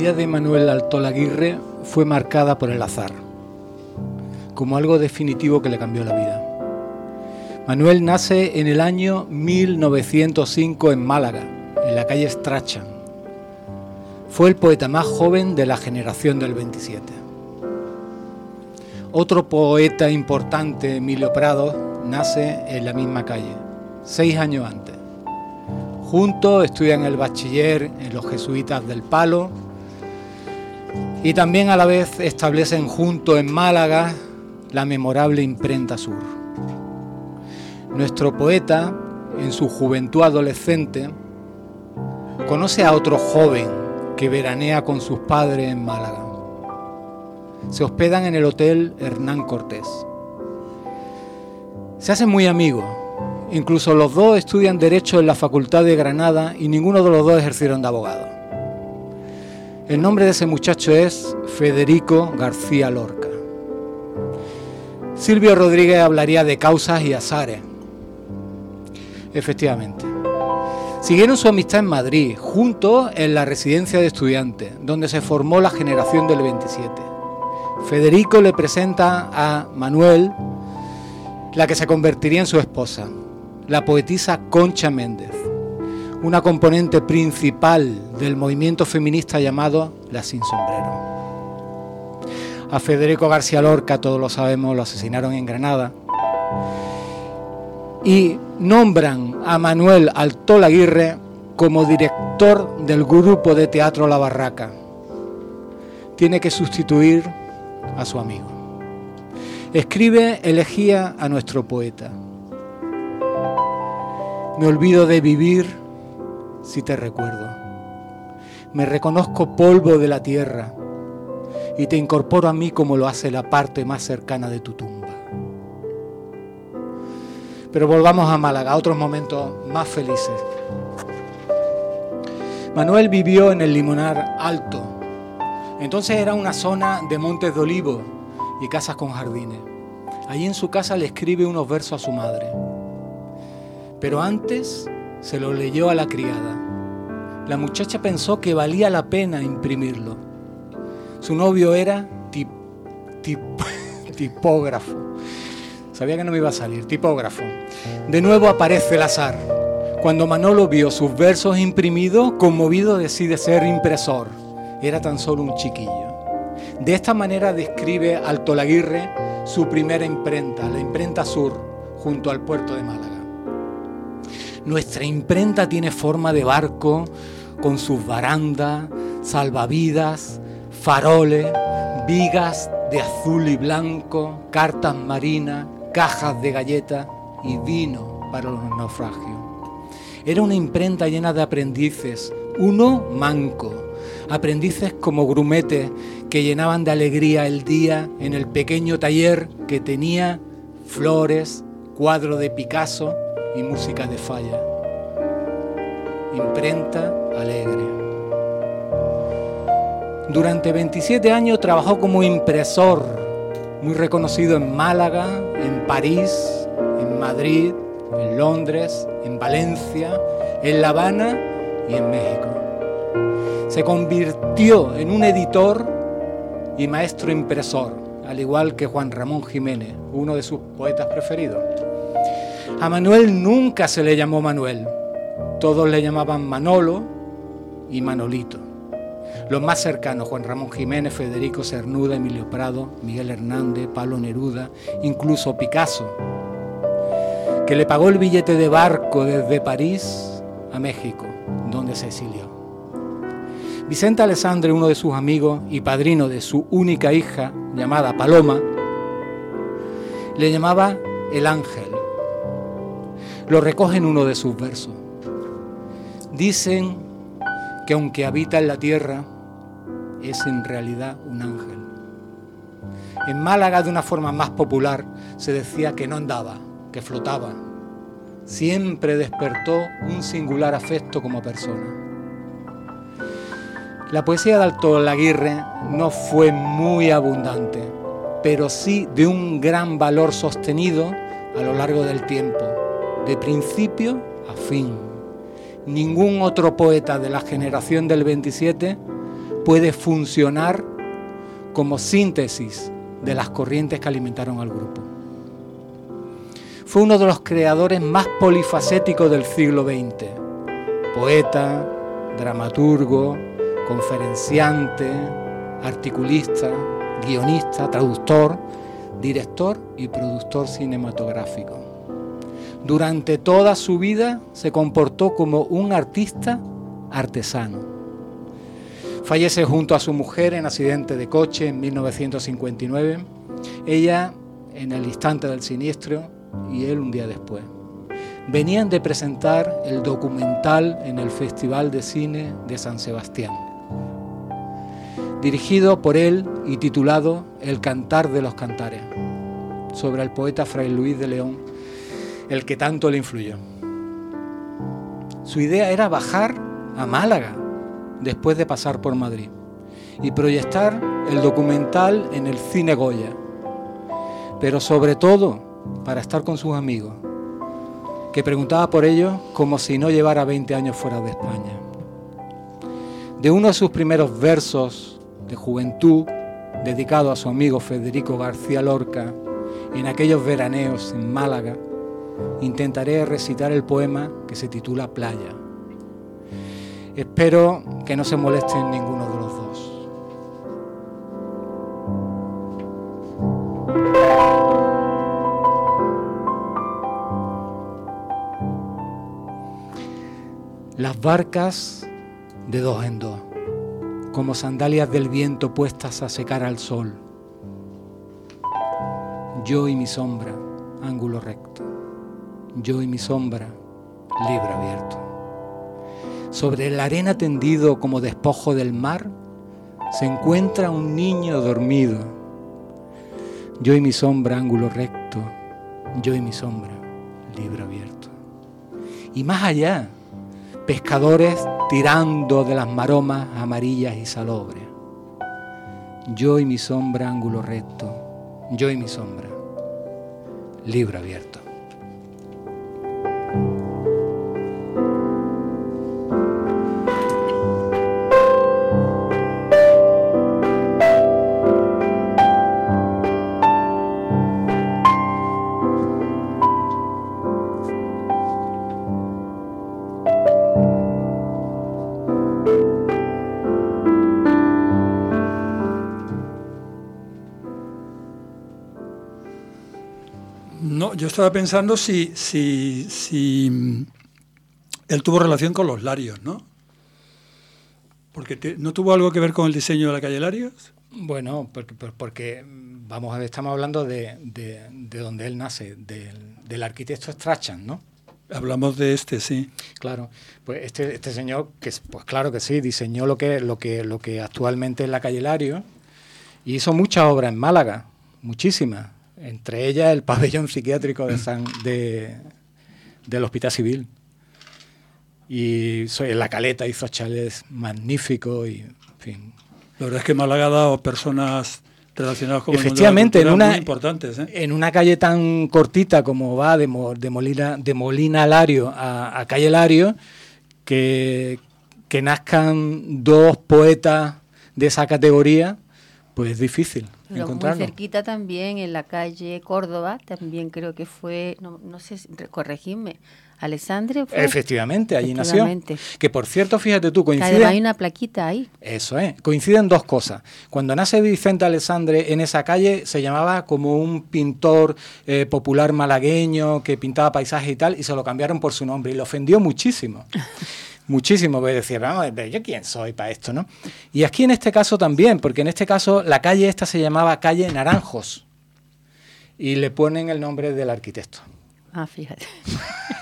Vida de Manuel Altolaguirre fue marcada por el azar, como algo definitivo que le cambió la vida. Manuel nace en el año 1905 en Málaga, en la calle Strachan. Fue el poeta más joven de la generación del 27. Otro poeta importante, Emilio Prado, nace en la misma calle, seis años antes. Juntos estudian el bachiller en los jesuitas del Palo y también a la vez establecen juntos en Málaga la memorable imprenta sur. Nuestro poeta, en su juventud adolescente, conoce a otro joven que veranea con sus padres en Málaga. Se hospedan en el Hotel Hernán Cortés. Se hacen muy amigos. Incluso los dos estudian Derecho en la Facultad de Granada y ninguno de los dos ejercieron de abogado. El nombre de ese muchacho es Federico García Lorca. Silvio Rodríguez hablaría de causas y azares. Efectivamente. Siguieron su amistad en Madrid, juntos en la residencia de estudiantes, donde se formó la generación del 27. Federico le presenta a Manuel, la que se convertiría en su esposa, la poetisa Concha Méndez, una componente principal del movimiento feminista llamado La Sin Sombrero. A Federico García Lorca, todos lo sabemos, lo asesinaron en Granada. Y nombran a Manuel Altol Aguirre como director del grupo de teatro La Barraca. Tiene que sustituir a su amigo. Escribe elegía a nuestro poeta. Me olvido de vivir si te recuerdo. Me reconozco polvo de la tierra y te incorporo a mí como lo hace la parte más cercana de tu tumba. Pero volvamos a Málaga, a otros momentos más felices. Manuel vivió en el Limonar Alto. Entonces era una zona de montes de olivo y casas con jardines. Allí en su casa le escribe unos versos a su madre. Pero antes se lo leyó a la criada. La muchacha pensó que valía la pena imprimirlo. Su novio era tip, tip, tipógrafo. Sabía que no me iba a salir, tipógrafo. De nuevo aparece el azar. Cuando Manolo vio sus versos imprimidos, conmovido decide ser impresor. Era tan solo un chiquillo. De esta manera describe Alto Laguirre su primera imprenta, la imprenta sur, junto al puerto de Málaga. Nuestra imprenta tiene forma de barco, con sus barandas, salvavidas, faroles, vigas de azul y blanco, cartas marinas, cajas de galletas y vino para los naufragios. Era una imprenta llena de aprendices, uno manco, aprendices como grumetes que llenaban de alegría el día en el pequeño taller que tenía flores, cuadro de Picasso y música de falla. Imprenta alegre. Durante 27 años trabajó como impresor, muy reconocido en Málaga, en París, en Madrid, en Londres, en Valencia, en La Habana y en México. Se convirtió en un editor y maestro impresor, al igual que Juan Ramón Jiménez, uno de sus poetas preferidos. A Manuel nunca se le llamó Manuel, todos le llamaban Manolo y Manolito. Los más cercanos, Juan Ramón Jiménez, Federico Cernuda, Emilio Prado, Miguel Hernández, Pablo Neruda, incluso Picasso, que le pagó el billete de barco desde París a México, donde se exilió. Vicente Alessandre, uno de sus amigos y padrino de su única hija, llamada Paloma, le llamaba el ángel. Lo recoge en uno de sus versos. Dicen que aunque habita en la tierra, es en realidad un ángel. En Málaga, de una forma más popular, se decía que no andaba, que flotaba. Siempre despertó un singular afecto como persona. La poesía de Alto Laguirre no fue muy abundante, pero sí de un gran valor sostenido a lo largo del tiempo, de principio a fin. Ningún otro poeta de la generación del 27 puede funcionar como síntesis de las corrientes que alimentaron al grupo. Fue uno de los creadores más polifacéticos del siglo XX. Poeta, dramaturgo, conferenciante, articulista, guionista, traductor, director y productor cinematográfico. Durante toda su vida se comportó como un artista artesano. Fallece junto a su mujer en accidente de coche en 1959. Ella en el instante del siniestro y él un día después. Venían de presentar el documental en el Festival de Cine de San Sebastián, dirigido por él y titulado El Cantar de los Cantares, sobre el poeta Fray Luis de León, el que tanto le influyó. Su idea era bajar a Málaga después de pasar por Madrid y proyectar el documental en el cine Goya, pero sobre todo para estar con sus amigos, que preguntaba por ellos como si no llevara 20 años fuera de España. De uno de sus primeros versos de juventud, dedicado a su amigo Federico García Lorca, en aquellos veraneos en Málaga, intentaré recitar el poema que se titula Playa. Espero que no se molesten ninguno de los dos. Las barcas de dos en dos, como sandalias del viento puestas a secar al sol. Yo y mi sombra, ángulo recto. Yo y mi sombra, libro abierto. Sobre la arena tendido como despojo del mar, se encuentra un niño dormido. Yo y mi sombra, ángulo recto. Yo y mi sombra, libro abierto. Y más allá, pescadores tirando de las maromas amarillas y salobres. Yo y mi sombra, ángulo recto. Yo y mi sombra, libro abierto. Estaba pensando si, si, si mm, él tuvo relación con los Larios, ¿no? Porque te- ¿no tuvo algo que ver con el diseño de la calle Larios? Bueno, porque, por- porque, mm, vamos a ver, estamos hablando de, de- de donde él nace, del, del arquitecto Strachan, ¿no? Hablamos de este, sí. Claro, pues este, este señor, que es- pues claro que sí, diseñó lo que, lo que, lo que actualmente es la calle Lario y hizo muchas obras en Málaga, muchísimas, entre ellas el pabellón psiquiátrico de San, de, del Hospital Civil. Y so- en la caleta hizo chalets magníficos y, en fin, La verdad es que Málaga ha dado personas relacionadas con el mundo de la Efectivamente, en una, muy importantes. ¿eh? en una calle tan cortita como va de, Mo- de Molina, de Molina Lario a, a calle Lario, que, que nazcan dos poetas de esa categoría, pues es difícil Pero muy cerquita también, en la calle Córdoba, también creo que fue, no, no sé, corregidme, Alessandre fue. Efectivamente, allí nació. Efectivamente. Que por cierto, fíjate tú, coincide. hay una plaquita ahí. Eso es, coinciden dos cosas. Cuando nace Vicente Alessandre en esa calle se llamaba como un pintor eh, popular malagueño que pintaba paisajes y tal, y se lo cambiaron por su nombre y le ofendió muchísimo. Muchísimo, porque decía, vamos, pero yo quién soy para esto, ¿no? Y aquí en este caso también, porque en este caso la calle esta se llamaba calle Naranjos y le ponen el nombre del arquitecto. Ah, fíjate.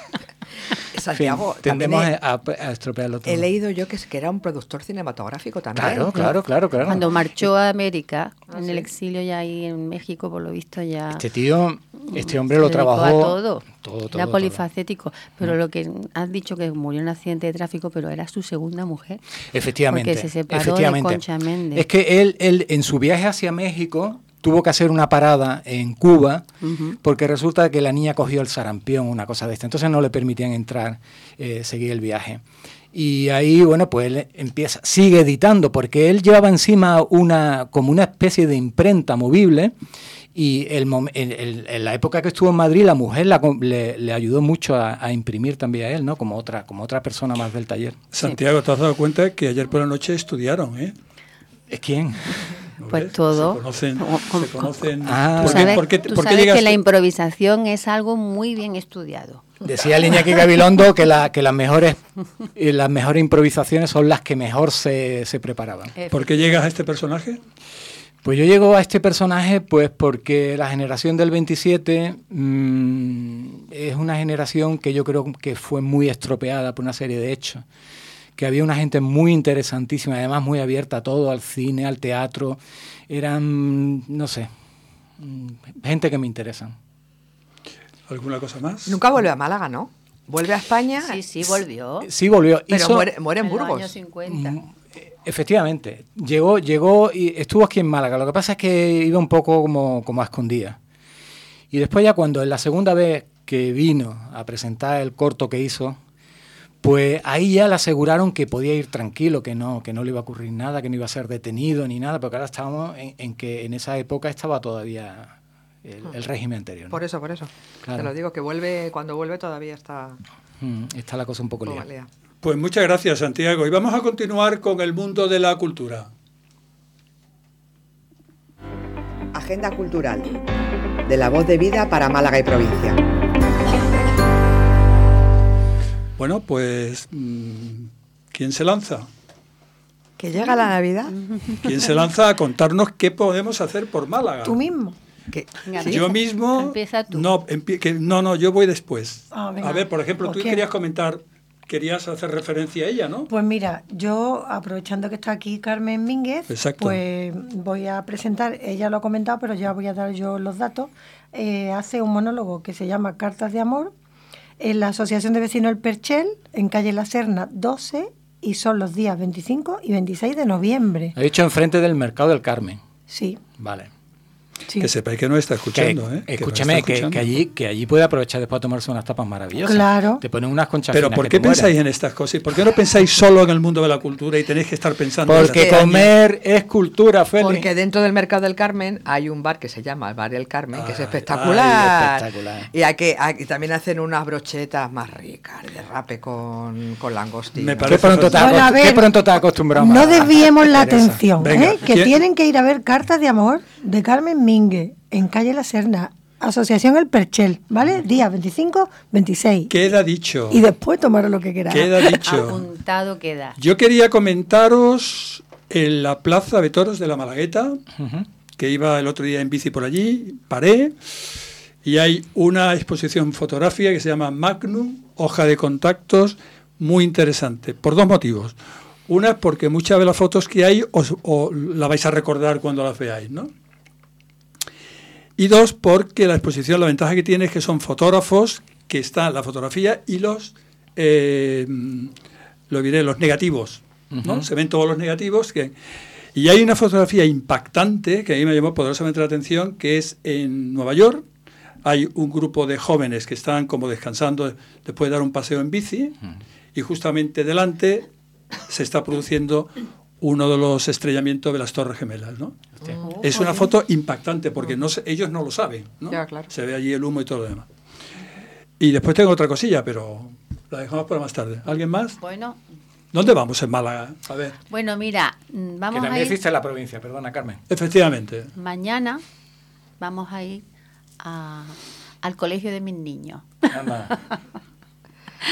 Santiago, fin, tendemos también a, a estropearlo todo. he, he leído yo que, es- que era un productor cinematográfico también. Claro, claro, claro, claro. Cuando marchó a América, Ah, en sí. el exilio ya ahí en México, por lo visto ya... Este tío, este hombre lo trabajó a todo. todo, todo, era todo. polifacético. Pero Mm. lo que has dicho que murió en accidente de tráfico, pero era su segunda mujer. Efectivamente. Porque se separó efectivamente. de Concha Méndez. Es que él, él, en su viaje hacia México, tuvo que hacer una parada en Cuba, porque resulta que la niña cogió el sarampión, una cosa de esta. Entonces no le permitían entrar, eh, seguir el viaje. Y ahí, bueno, pues él empieza, sigue editando, porque él llevaba encima una, como una especie de imprenta movible. Y el, mom- el- el- en la época que estuvo en Madrid, la mujer la le, le ayudó mucho a, a imprimir también a él, ¿no? Como otra, como otra persona más del taller. Santiago, ¿te has dado cuenta que ayer por la noche estudiaron, eh? ¿Quién? Pues todo. Se conocen. Se conocen. Ah. Tú ¿Por qué- sabes, por qué- tú por qué sabes que la improvisación es algo muy bien estudiado. Decía el Iñaki Gabilondo que, la, que las, mejores, las mejores improvisaciones son las que mejor se, se preparaban. ¿Por qué llegas a este personaje? Pues yo llego a este personaje pues porque la generación del 27 mm, es una generación que yo creo que fue muy estropeada por una serie de hechos. Que había una gente muy interesantísima, además muy abierta a todo, al cine, al teatro. Eran, no sé, mm, gente que me interesan. ¿Alguna cosa más? Nunca vuelve a Málaga, ¿no? Vuelve a España. Sí, sí, volvió. Sí, volvió. Pero Hizo- muere, muere en En los Burgos. años 50. Efectivamente, llegó, llegó y estuvo aquí en Málaga. Lo que pasa es que iba un poco como, como a escondidas. Y después ya cuando en la segunda vez que vino a presentar el corto que hizo, pues ahí ya le aseguraron que podía ir tranquilo, que no, que no le iba a ocurrir nada, que no iba a ser detenido ni nada, porque ahora estábamos en, en que en esa época estaba todavía el, el régimen anterior. ¿no? Por eso, por eso. Claro. Te lo digo, que vuelve, cuando vuelve todavía está... Mm, está la cosa un poco liada. Lea. Pues muchas gracias, Santiago. Y vamos a continuar con el mundo de la cultura. Agenda cultural. De la voz de vida para Málaga y provincia. Bueno, pues. mm, ¿Quién se lanza? Que llega la Navidad. ¿Quién se lanza a contarnos qué podemos hacer por Málaga? Tú mismo. Venga, Yo empieza. mismo. Empieza tú. No, empie- que- no, no, yo voy después. Ah, a ver, por ejemplo, ¿Por tú querías comentar, querías hacer referencia a ella, ¿no? Pues mira, yo aprovechando que está aquí Carmen Mínguez, Exacto. pues voy a presentar, ella lo ha comentado, pero ya voy a dar yo los datos. Eh, hace un monólogo que se llama Cartas de Amor en la Asociación de Vecinos El Perchel, en calle La Serna 12, y son los días 25 y 26 de noviembre. He dicho enfrente del Mercado del Carmen. Sí. Vale. Sí. Que sepáis que no está escuchando, Que- ¿eh? Que Escúchame, está que, escuchando. que allí, que allí puede aprovechar después a tomarse unas tapas maravillosas. Claro. Te ponen unas conchas Pero ¿por qué mueres. pensáis en estas cosas? ¿Y por qué no pensáis solo en el mundo de la cultura y tenéis que estar pensando en Porque año? comer es cultura, Félix. Porque dentro del Mercado del Carmen hay un bar que se llama el Bar El Carmen, que es Ay, espectacular. ay, espectacular. Y aquí, aquí también hacen unas brochetas más ricas de rape con, con langostino. Me Qué parece pronto, te Bueno, ver, qué pronto te has acostumbrado. No desviemos la atención, ¿eh? que ¿quién- tienen que ir a ver Cartas de Amor de Carmen En calle La Serna, Asociación El Perchel, ¿vale? Día 25, 26. Queda dicho. Y después tomaros lo que queráis. Queda dicho. Apuntado queda. Yo quería comentaros en la Plaza de Toros de la Malagueta, que iba el otro día en bici por allí, paré, y hay una exposición fotográfica que se llama Magnum, hoja de contactos, muy interesante, por dos motivos. Una es porque muchas de las fotos que hay os, o la vais a recordar cuando las veáis, ¿no? Y dos, porque la exposición, la ventaja que tiene es que son fotógrafos que están la fotografía y los, eh, lo diré, los negativos. Se ven todos los negativos que... Y hay una fotografía impactante que a mí me llamó poderosamente la atención, que es en Nueva York. Hay un grupo de jóvenes que están como descansando después de dar un paseo en bici y justamente delante se está produciendo uno de los estrellamientos de las Torres Gemelas, ¿no? Es una foto impactante porque no se- ellos no lo saben, ¿no? Ya, claro. Se ve allí el humo y todo lo demás. Y después tengo otra cosilla, pero la dejamos para más tarde. ¿Alguien más? Bueno, ¿Dónde vamos en Málaga? A ver. bueno, mira, mm, Que vamos a también ir existe en la provincia, perdona, Carmen. Efectivamente. mañana, vamos a ir a- al colegio de mis niños. Anda.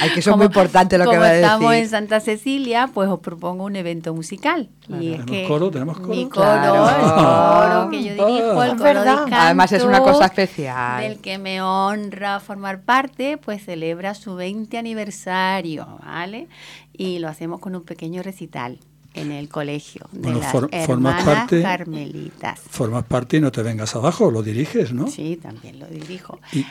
Ay, que eso es muy importante lo que como va a estamos en decir. Santa Cecilia, pues os propongo un evento musical. Y es ¿Tenemos que coro? ¿Tenemos coro? Mi coro, Claro. el coro que yo dirijo, el Es coro de Además es una canto, cosa especial. Del que me honra formar parte, pues celebra su 20 aniversario, ¿vale? Y lo hacemos con un pequeño recital en el colegio de Bueno, las for- formas hermanas parte- carmelitas. Formas parte y no te vengas abajo, lo diriges, ¿no? Sí, también lo dirijo. Y-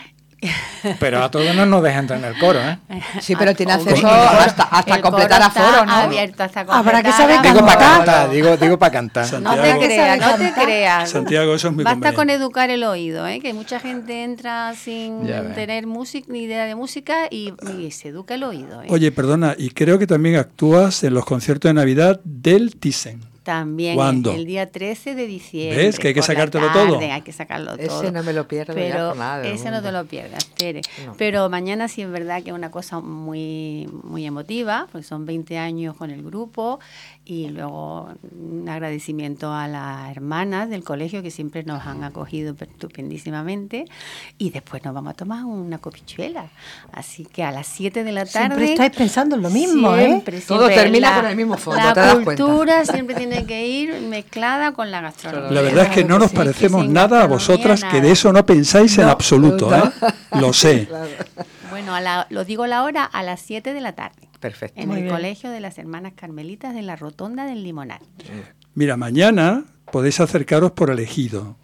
Pero a todos no nos deja entrar en el coro, ¿eh? Sí, pero tiene acceso hasta, hasta el completar aforo, ¿no? abierto hasta Habrá que completar saber aforo. Digo para cantar, digo, digo para cantar. No te creas, no te cantar. creas. Santiago, eso es muy Basta con educar el oído, ¿eh? que mucha gente entra sin tener música, ni idea de música y, y se educa el oído. ¿eh? Oye, perdona, y creo que también actúas en los conciertos de Navidad del Thyssen. También ¿Cuándo? el día 13 de diciembre. ¿Ves? Que hay que sacártelo todo. tarde, Hay que sacarlo Ese todo. no me lo pierdo ya Pero por nada ese no te lo pierdas, Tere. No. Pero mañana sí es verdad que es una cosa muy, muy emotiva, porque son 20 años con el grupo y luego un agradecimiento a las hermanas del colegio que siempre nos han acogido estupendísimamente y después nos vamos a tomar una copichuela. Así que a las 7 de la tarde... Siempre estáis pensando en lo mismo, Siempre, ¿eh? Todo termina la- con el mismo fondo, La ¿te das cuenta? cultura siempre tiene que ir mezclada con la gastronomía. La verdad es que no nos Sí, parecemos nada a vosotras, que de eso no pensáis en absoluto, no. ¿eh? Lo sé. Bueno, a la- lo digo la hora a las 7 de la tarde. Perfecto. En Muy el bien. Colegio de las Hermanas Carmelitas de la Rotonda del Limonar. Mira, mañana podéis acercaros por elegido,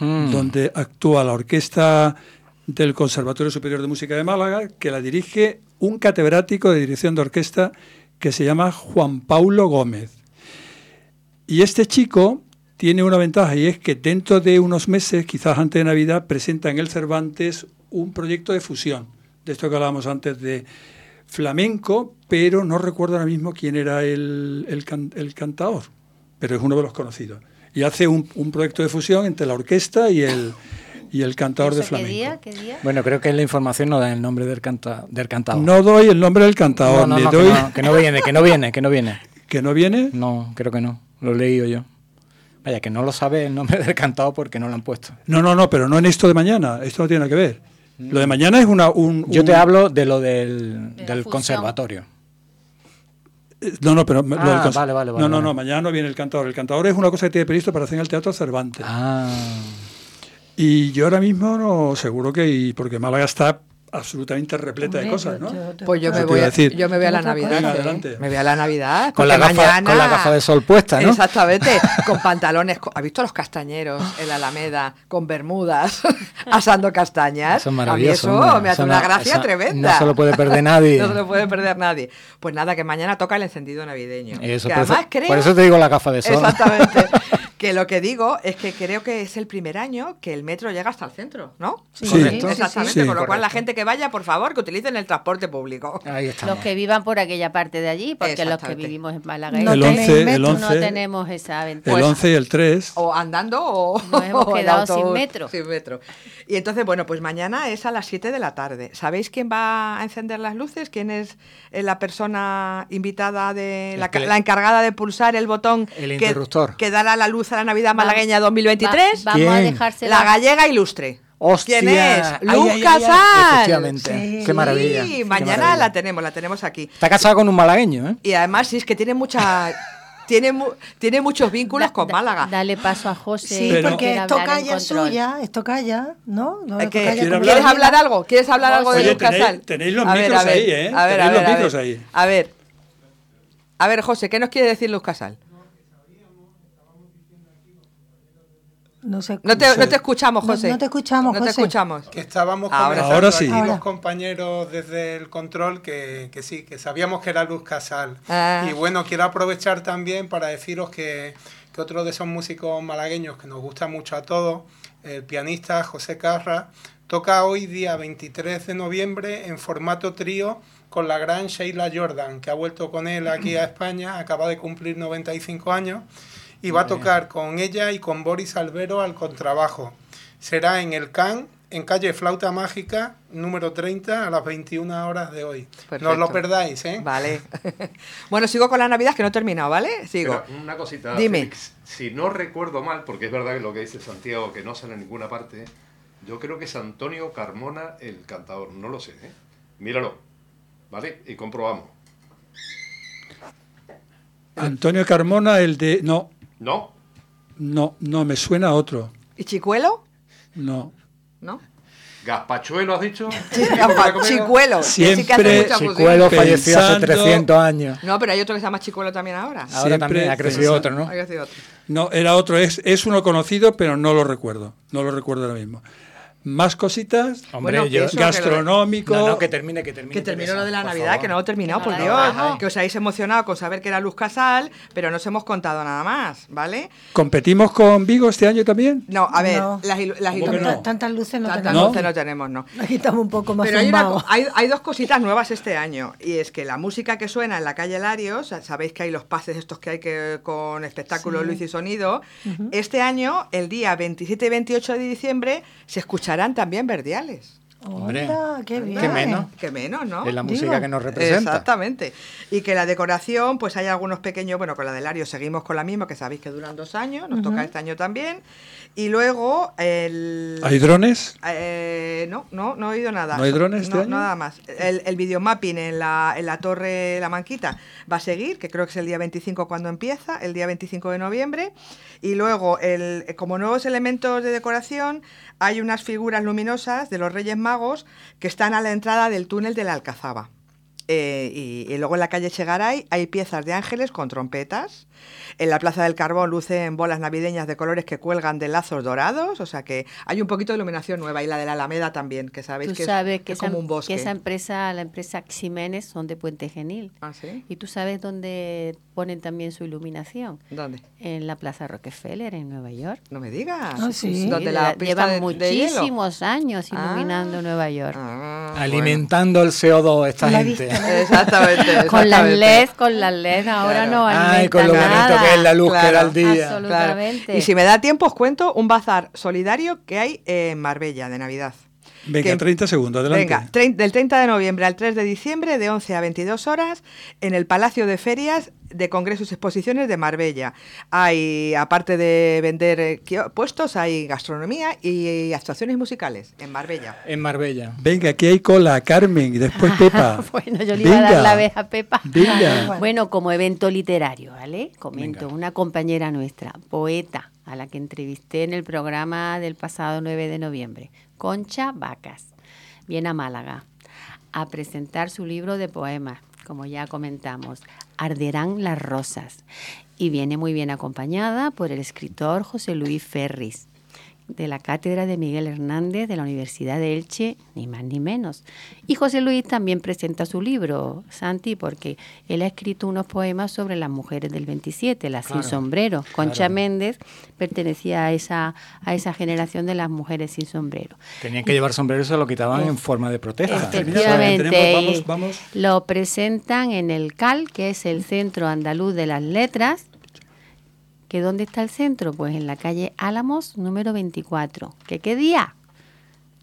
Mm. donde actúa la orquesta del Conservatorio Superior de Música de Málaga, que la dirige un catedrático de dirección de orquesta que se llama Juan Paulo Gómez. Y este chico tiene una ventaja y es que dentro de unos meses, quizás antes de Navidad, presenta en el Cervantes un proyecto de fusión, de esto que hablábamos antes de flamenco, pero no recuerdo ahora mismo quién era el, el, can- el cantador, pero es uno de los conocidos. Y hace un, un proyecto de fusión entre la orquesta y el, y el cantador de ¿Eso ¿Qué flamenco. día? ¿Qué día? Bueno, creo que en la información no da el nombre del, canta, del cantador. No doy el nombre del cantador, no, no, doy que, no, que no viene, que no viene, que no viene. que no viene. No, creo que no. Lo he leído yo. Vaya, que no lo sabe el nombre del cantador porque no lo han puesto. No, no, no, pero no en esto de mañana. Esto no tiene nada que ver. Lo de mañana es una, un, Yo un- te hablo de lo del, De del conservatorio. Eh, No, no, pero lo Ah, del vale, vale, vale, No, no, vale. no, mañana no viene el cantador. El cantador es una cosa que tiene previsto para hacer en el Teatro Cervantes. Ah. Y yo ahora mismo no, seguro que, y porque Málaga está absolutamente repleta de cosas, ¿no? yo- yo- Pues yo Eso me voy, a, a decir. yo me voy a la. Navidad. Venga, ¿eh? adelante. Me voy a la Navidad. Con la, gafa, mañana... con la gafa de sol puesta, ¿no? Exactamente, con pantalones. ¿Has visto los castañeros en la Alameda con bermudas asando castañas? Eso es A mí maravilloso, eso hombre. me hace Eso una no- gracia eso tremenda. no se lo puede perder nadie. no se lo puede perder nadie. Pues nada, que mañana toca el encendido navideño. Eso, que por, eso, además creo... por eso te digo la gafa de sol. Exactamente. Que lo que digo es que creo que es el primer año que el metro llega hasta el centro, ¿no? Sí, Correcto. Exactamente, Sí. con lo cual la gente que vaya, por favor, que utilicen el transporte público. Ahí estamos. Los que vivan por aquella parte de allí, porque los que vivimos en Málaga y No el tenéis 11, metro, el no 11, tenemos esa ventaja. el Pues- 11 y el 3. O andando o, Nos hemos o quedado sin metro. sin metro. Y entonces, bueno, pues mañana es a las 7 de la tarde. ¿Sabéis quién va a encender las luces? ¿Quién es la persona invitada de la, encargada de pulsar el botón El que, interruptor. que dará la luz a la Navidad malagueña 2023? Va- vamos a ¿Quién? dejársela. La gallega ilustre. ¡Hostia! ¿Quién es? Casal. Efectivamente. Sí. Qué maravilla. Sí, qué mañana maravilla. la tenemos, la tenemos aquí. Está casado con un malagueño, ¿eh? Y además, sí, es que tiene mucha... Tiene, mu- tiene muchos vínculos Da- con da- Málaga. Dale paso a José. Sí, Pero- que porque quiere es hablar en tocaya control. suya, es tocaya, ¿no? no Es que- tocaya ¿Quiere como hablar? ¿Quieres Marina. hablar algo? ¿Quieres hablar algo de Luz tenéis- Casal? tenéis los A micros a ver, ahí, ¿eh? A ver, Tenéis a ver, los a micros ver. ahí. A ver. A ver, José, ¿qué nos quiere decir Luz Casal? No, sé, No te, no te escuchamos, No- José. no te escuchamos, No te José. escuchamos. Que estábamos Ahora conversando Ahora sí. aquí Ahora. los compañeros desde el control que, que sí, que sabíamos que era Luz Casal. Ah. Y bueno, quiero aprovechar también para deciros que, que otro de esos músicos malagueños que nos gusta mucho a todos, el pianista José Carra, toca hoy día 23 de noviembre en formato trío con la gran Sheila Jordan, que ha vuelto con él aquí a España, acaba de cumplir 95 años, y va a tocar con ella y con Boris Albero al contrabajo. Será en el CAN, en calle Flauta Mágica, número 30, a las 21 horas de hoy. No os lo perdáis, ¿eh? Vale. bueno, sigo con la Navidad, que no he terminado, ¿vale? Sigo. Pero una cosita, Dime. Si no recuerdo mal, porque es verdad que lo que dice Santiago, que no sale en ninguna parte, yo creo que es Antonio Carmona el cantador, no lo sé, ¿eh? Míralo, ¿vale? Y comprobamos. Antonio Carmona, el de. No, ¿No? no, no, me suena a otro. ¿Y Chicuelo? No. ¿No? ¿Gazpachuelo has dicho? Chicuelo. ese sí que hace Siempre. Chicuelo falleció hace Pensando- 300 años. No, pero hay otro que se llama Chicuelo también ahora. Ahora Siempre también ha crecido otro, ¿no? Que decir otro. No, era otro. Es, es uno conocido, pero no lo recuerdo. No lo recuerdo ahora mismo. Más cositas, Hombre, Bueno, yo- eso, que lo- gastronómico. No, no, que termine, que termine. Que terminó Teresa, lo de la por Navidad, favor. que no lo he terminado, por Dios. Que os habéis emocionado con saber que era Luz Casal, pero no os hemos contado nada más, ¿vale? ¿Competimos con Vigo este año también? No, a ver, No. las, las. Tantas luces no Tantas tenemos. luces no tenemos, no. Aquí estamos un poco más Pero hay, una hay, hay dos cositas nuevas este año y es que la música que suena en la calle Larios, sabéis que hay los pases estos que hay que con espectáculo, Sí. luz y sonido, este año, el día 27 y 28 de diciembre, se escucharán también verdiales. Hombre, Anda, qué bien. qué menos. Que menos, ¿no? Es la música Digo. que nos representa. Exactamente. Y que la decoración, pues hay algunos pequeños, bueno, con la del Lario seguimos con la misma, que sabéis que duran dos años, nos toca este año también. Y luego el... ¿Hay drones? Eh, no, no, no he oído nada. ¿No hay drones este No, año? Nada más. El, el videomapping en la, en la Torre La Manquita va a seguir, que creo que es el día 25 cuando empieza, el día 25 de noviembre. Y luego, el, como nuevos elementos de decoración, hay unas figuras luminosas de los Reyes Magos que están a la entrada del túnel de la Alcazaba. Eh, y, y luego en la calle Chegaray hay piezas de ángeles con trompetas. En la Plaza del Carbón lucen bolas navideñas de colores que cuelgan de lazos dorados. O sea que hay un poquito de iluminación nueva. Y la de la Alameda también, que sabéis Tú que es- sabes que que, es esa, como un bosque. que esa empresa, la empresa Ximénez, son de Puente Genil. ¿Ah, sí? Y tú sabes dónde ponen también su iluminación. ¿Dónde? En la Plaza Rockefeller, en Nueva York. No me digas. Ah, sí. ¿Dónde la la- pista llevan de- de hielo? muchísimos años Ah. iluminando Nueva York. Alimentando el CO2 esta La gente. Exactamente. Con las exactamente. LED, con las LED ahora Claro. no Ay, alimentan con lo bonito nada. que es la luz que da al día. Absolutamente. Y si me da tiempo, os cuento un bazar solidario que hay en Marbella de Navidad. Venga, Que- 30 segundos, adelante. Venga, trein- del 30 de noviembre al 3 de diciembre, de 11 a 22 horas, en el Palacio de Ferias de Congresos y Exposiciones de Marbella. Hay, aparte de vender eh, puestos, hay gastronomía y, actuaciones musicales en Marbella. En Marbella. Venga, aquí hay cola, Carmen, y después Pepa. Bueno, yo le iba a dar Venga. la vez a Pepa. Venga. Bueno, como evento literario, ¿vale? Comento, una compañera nuestra, poeta, a la que entrevisté en el programa del pasado 9 de noviembre, Concha Vacas, viene a Málaga a presentar su libro de poemas, como ya comentamos, Arderán las rosas, y viene muy bien acompañada por el escritor José Luis Ferris de la cátedra de Miguel Hernández de la Universidad de Elche, ni más ni menos. Y José Luis también presenta su libro, Santi, porque él ha escrito unos poemas sobre las mujeres del 27, las Claro, sin sombrero. Concha claro. Méndez pertenecía a esa, a esa generación de las mujeres sin sombrero. Tenían que llevar sombrero y se lo quitaban en forma de protesta. Efectivamente, Tenemos- y vamos, vamos. lo presentan en el CAL, que es el Centro Andaluz de las Letras. ¿Que dónde está el centro? Pues en la calle Álamos, número 24. ¿Que qué día?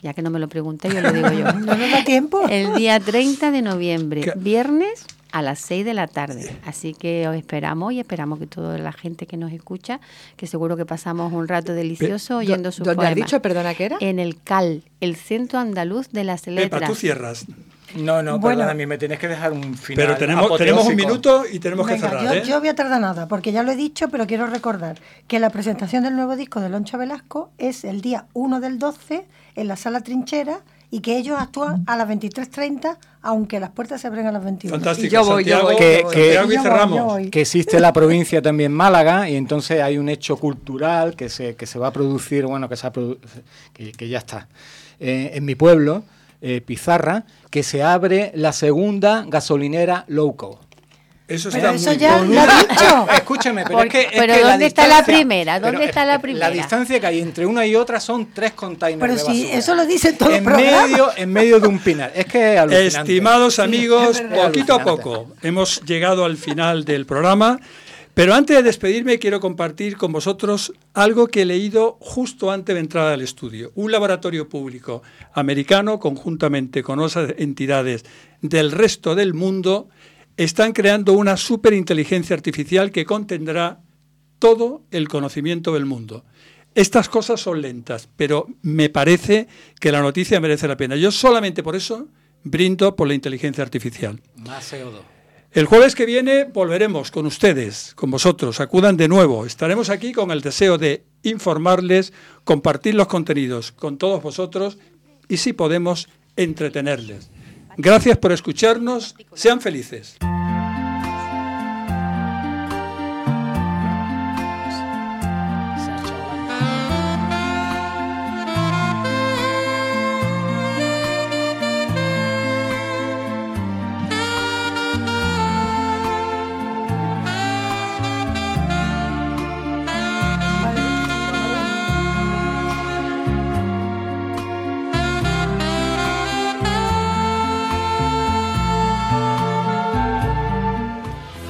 Ya que no me lo pregunté, yo lo digo yo. No nos da tiempo. El día 30 de noviembre, viernes a las 6 de la tarde. Así que os esperamos y esperamos que toda la gente que nos escucha, que seguro que pasamos un rato delicioso oyendo sus ¿Dónde has dicho, perdona, qué era? En el CAL, el Centro Andaluz de las Letras. tú cierras. No, no, Bueno. perdona, a mí me tienes que dejar un final. Pero tenemos, tenemos un minuto y tenemos que cerrar, yo, ¿eh? yo voy a tardar nada, porque ya lo he dicho, pero quiero recordar que la presentación del nuevo disco de Loncho Velasco es el día 1 del 12 en la sala Trinchera y que ellos actúan a las 23.30, aunque las puertas se abren a las 21. Fantástico, Y yo voy, yo Santiago, voy, Que, yo voy. que- Santiago y Yo voy, cerramos. yo voy. que existe la provincia también Málaga y entonces hay un hecho cultural que se, que se va a producir, bueno, que, se ha produ- que, que ya está. Eh, en mi pueblo, eh, Pizarra, que se abre la segunda gasolinera low cost. Eso Pero está eso muy ya lo ha dicho. Escúchame, pero Porque- es que. es pero que ¿dónde está la distancia- primera? ¿Dónde está la primera? La distancia que hay entre una y otra son tres containers Pero de si eso lo dice todo el en programa. medio, en medio de un pinar. Es que es. Estimados amigos, es poquito a poco hemos llegado al final del programa, pero antes de despedirme quiero compartir con vosotros algo que he leído justo antes de entrar al estudio. Un laboratorio público americano, conjuntamente con otras entidades del resto del mundo, están creando una superinteligencia artificial que contendrá todo el conocimiento del mundo. Estas cosas son lentas, pero me parece que la noticia merece la pena. Yo solamente por eso brindo por la inteligencia artificial. Más CO2. El jueves que viene volveremos con ustedes, con vosotros. Acudan de nuevo. Estaremos aquí con el deseo de informarles, compartir los contenidos con todos vosotros y, si podemos, entretenerles. Gracias por escucharnos. Sean felices.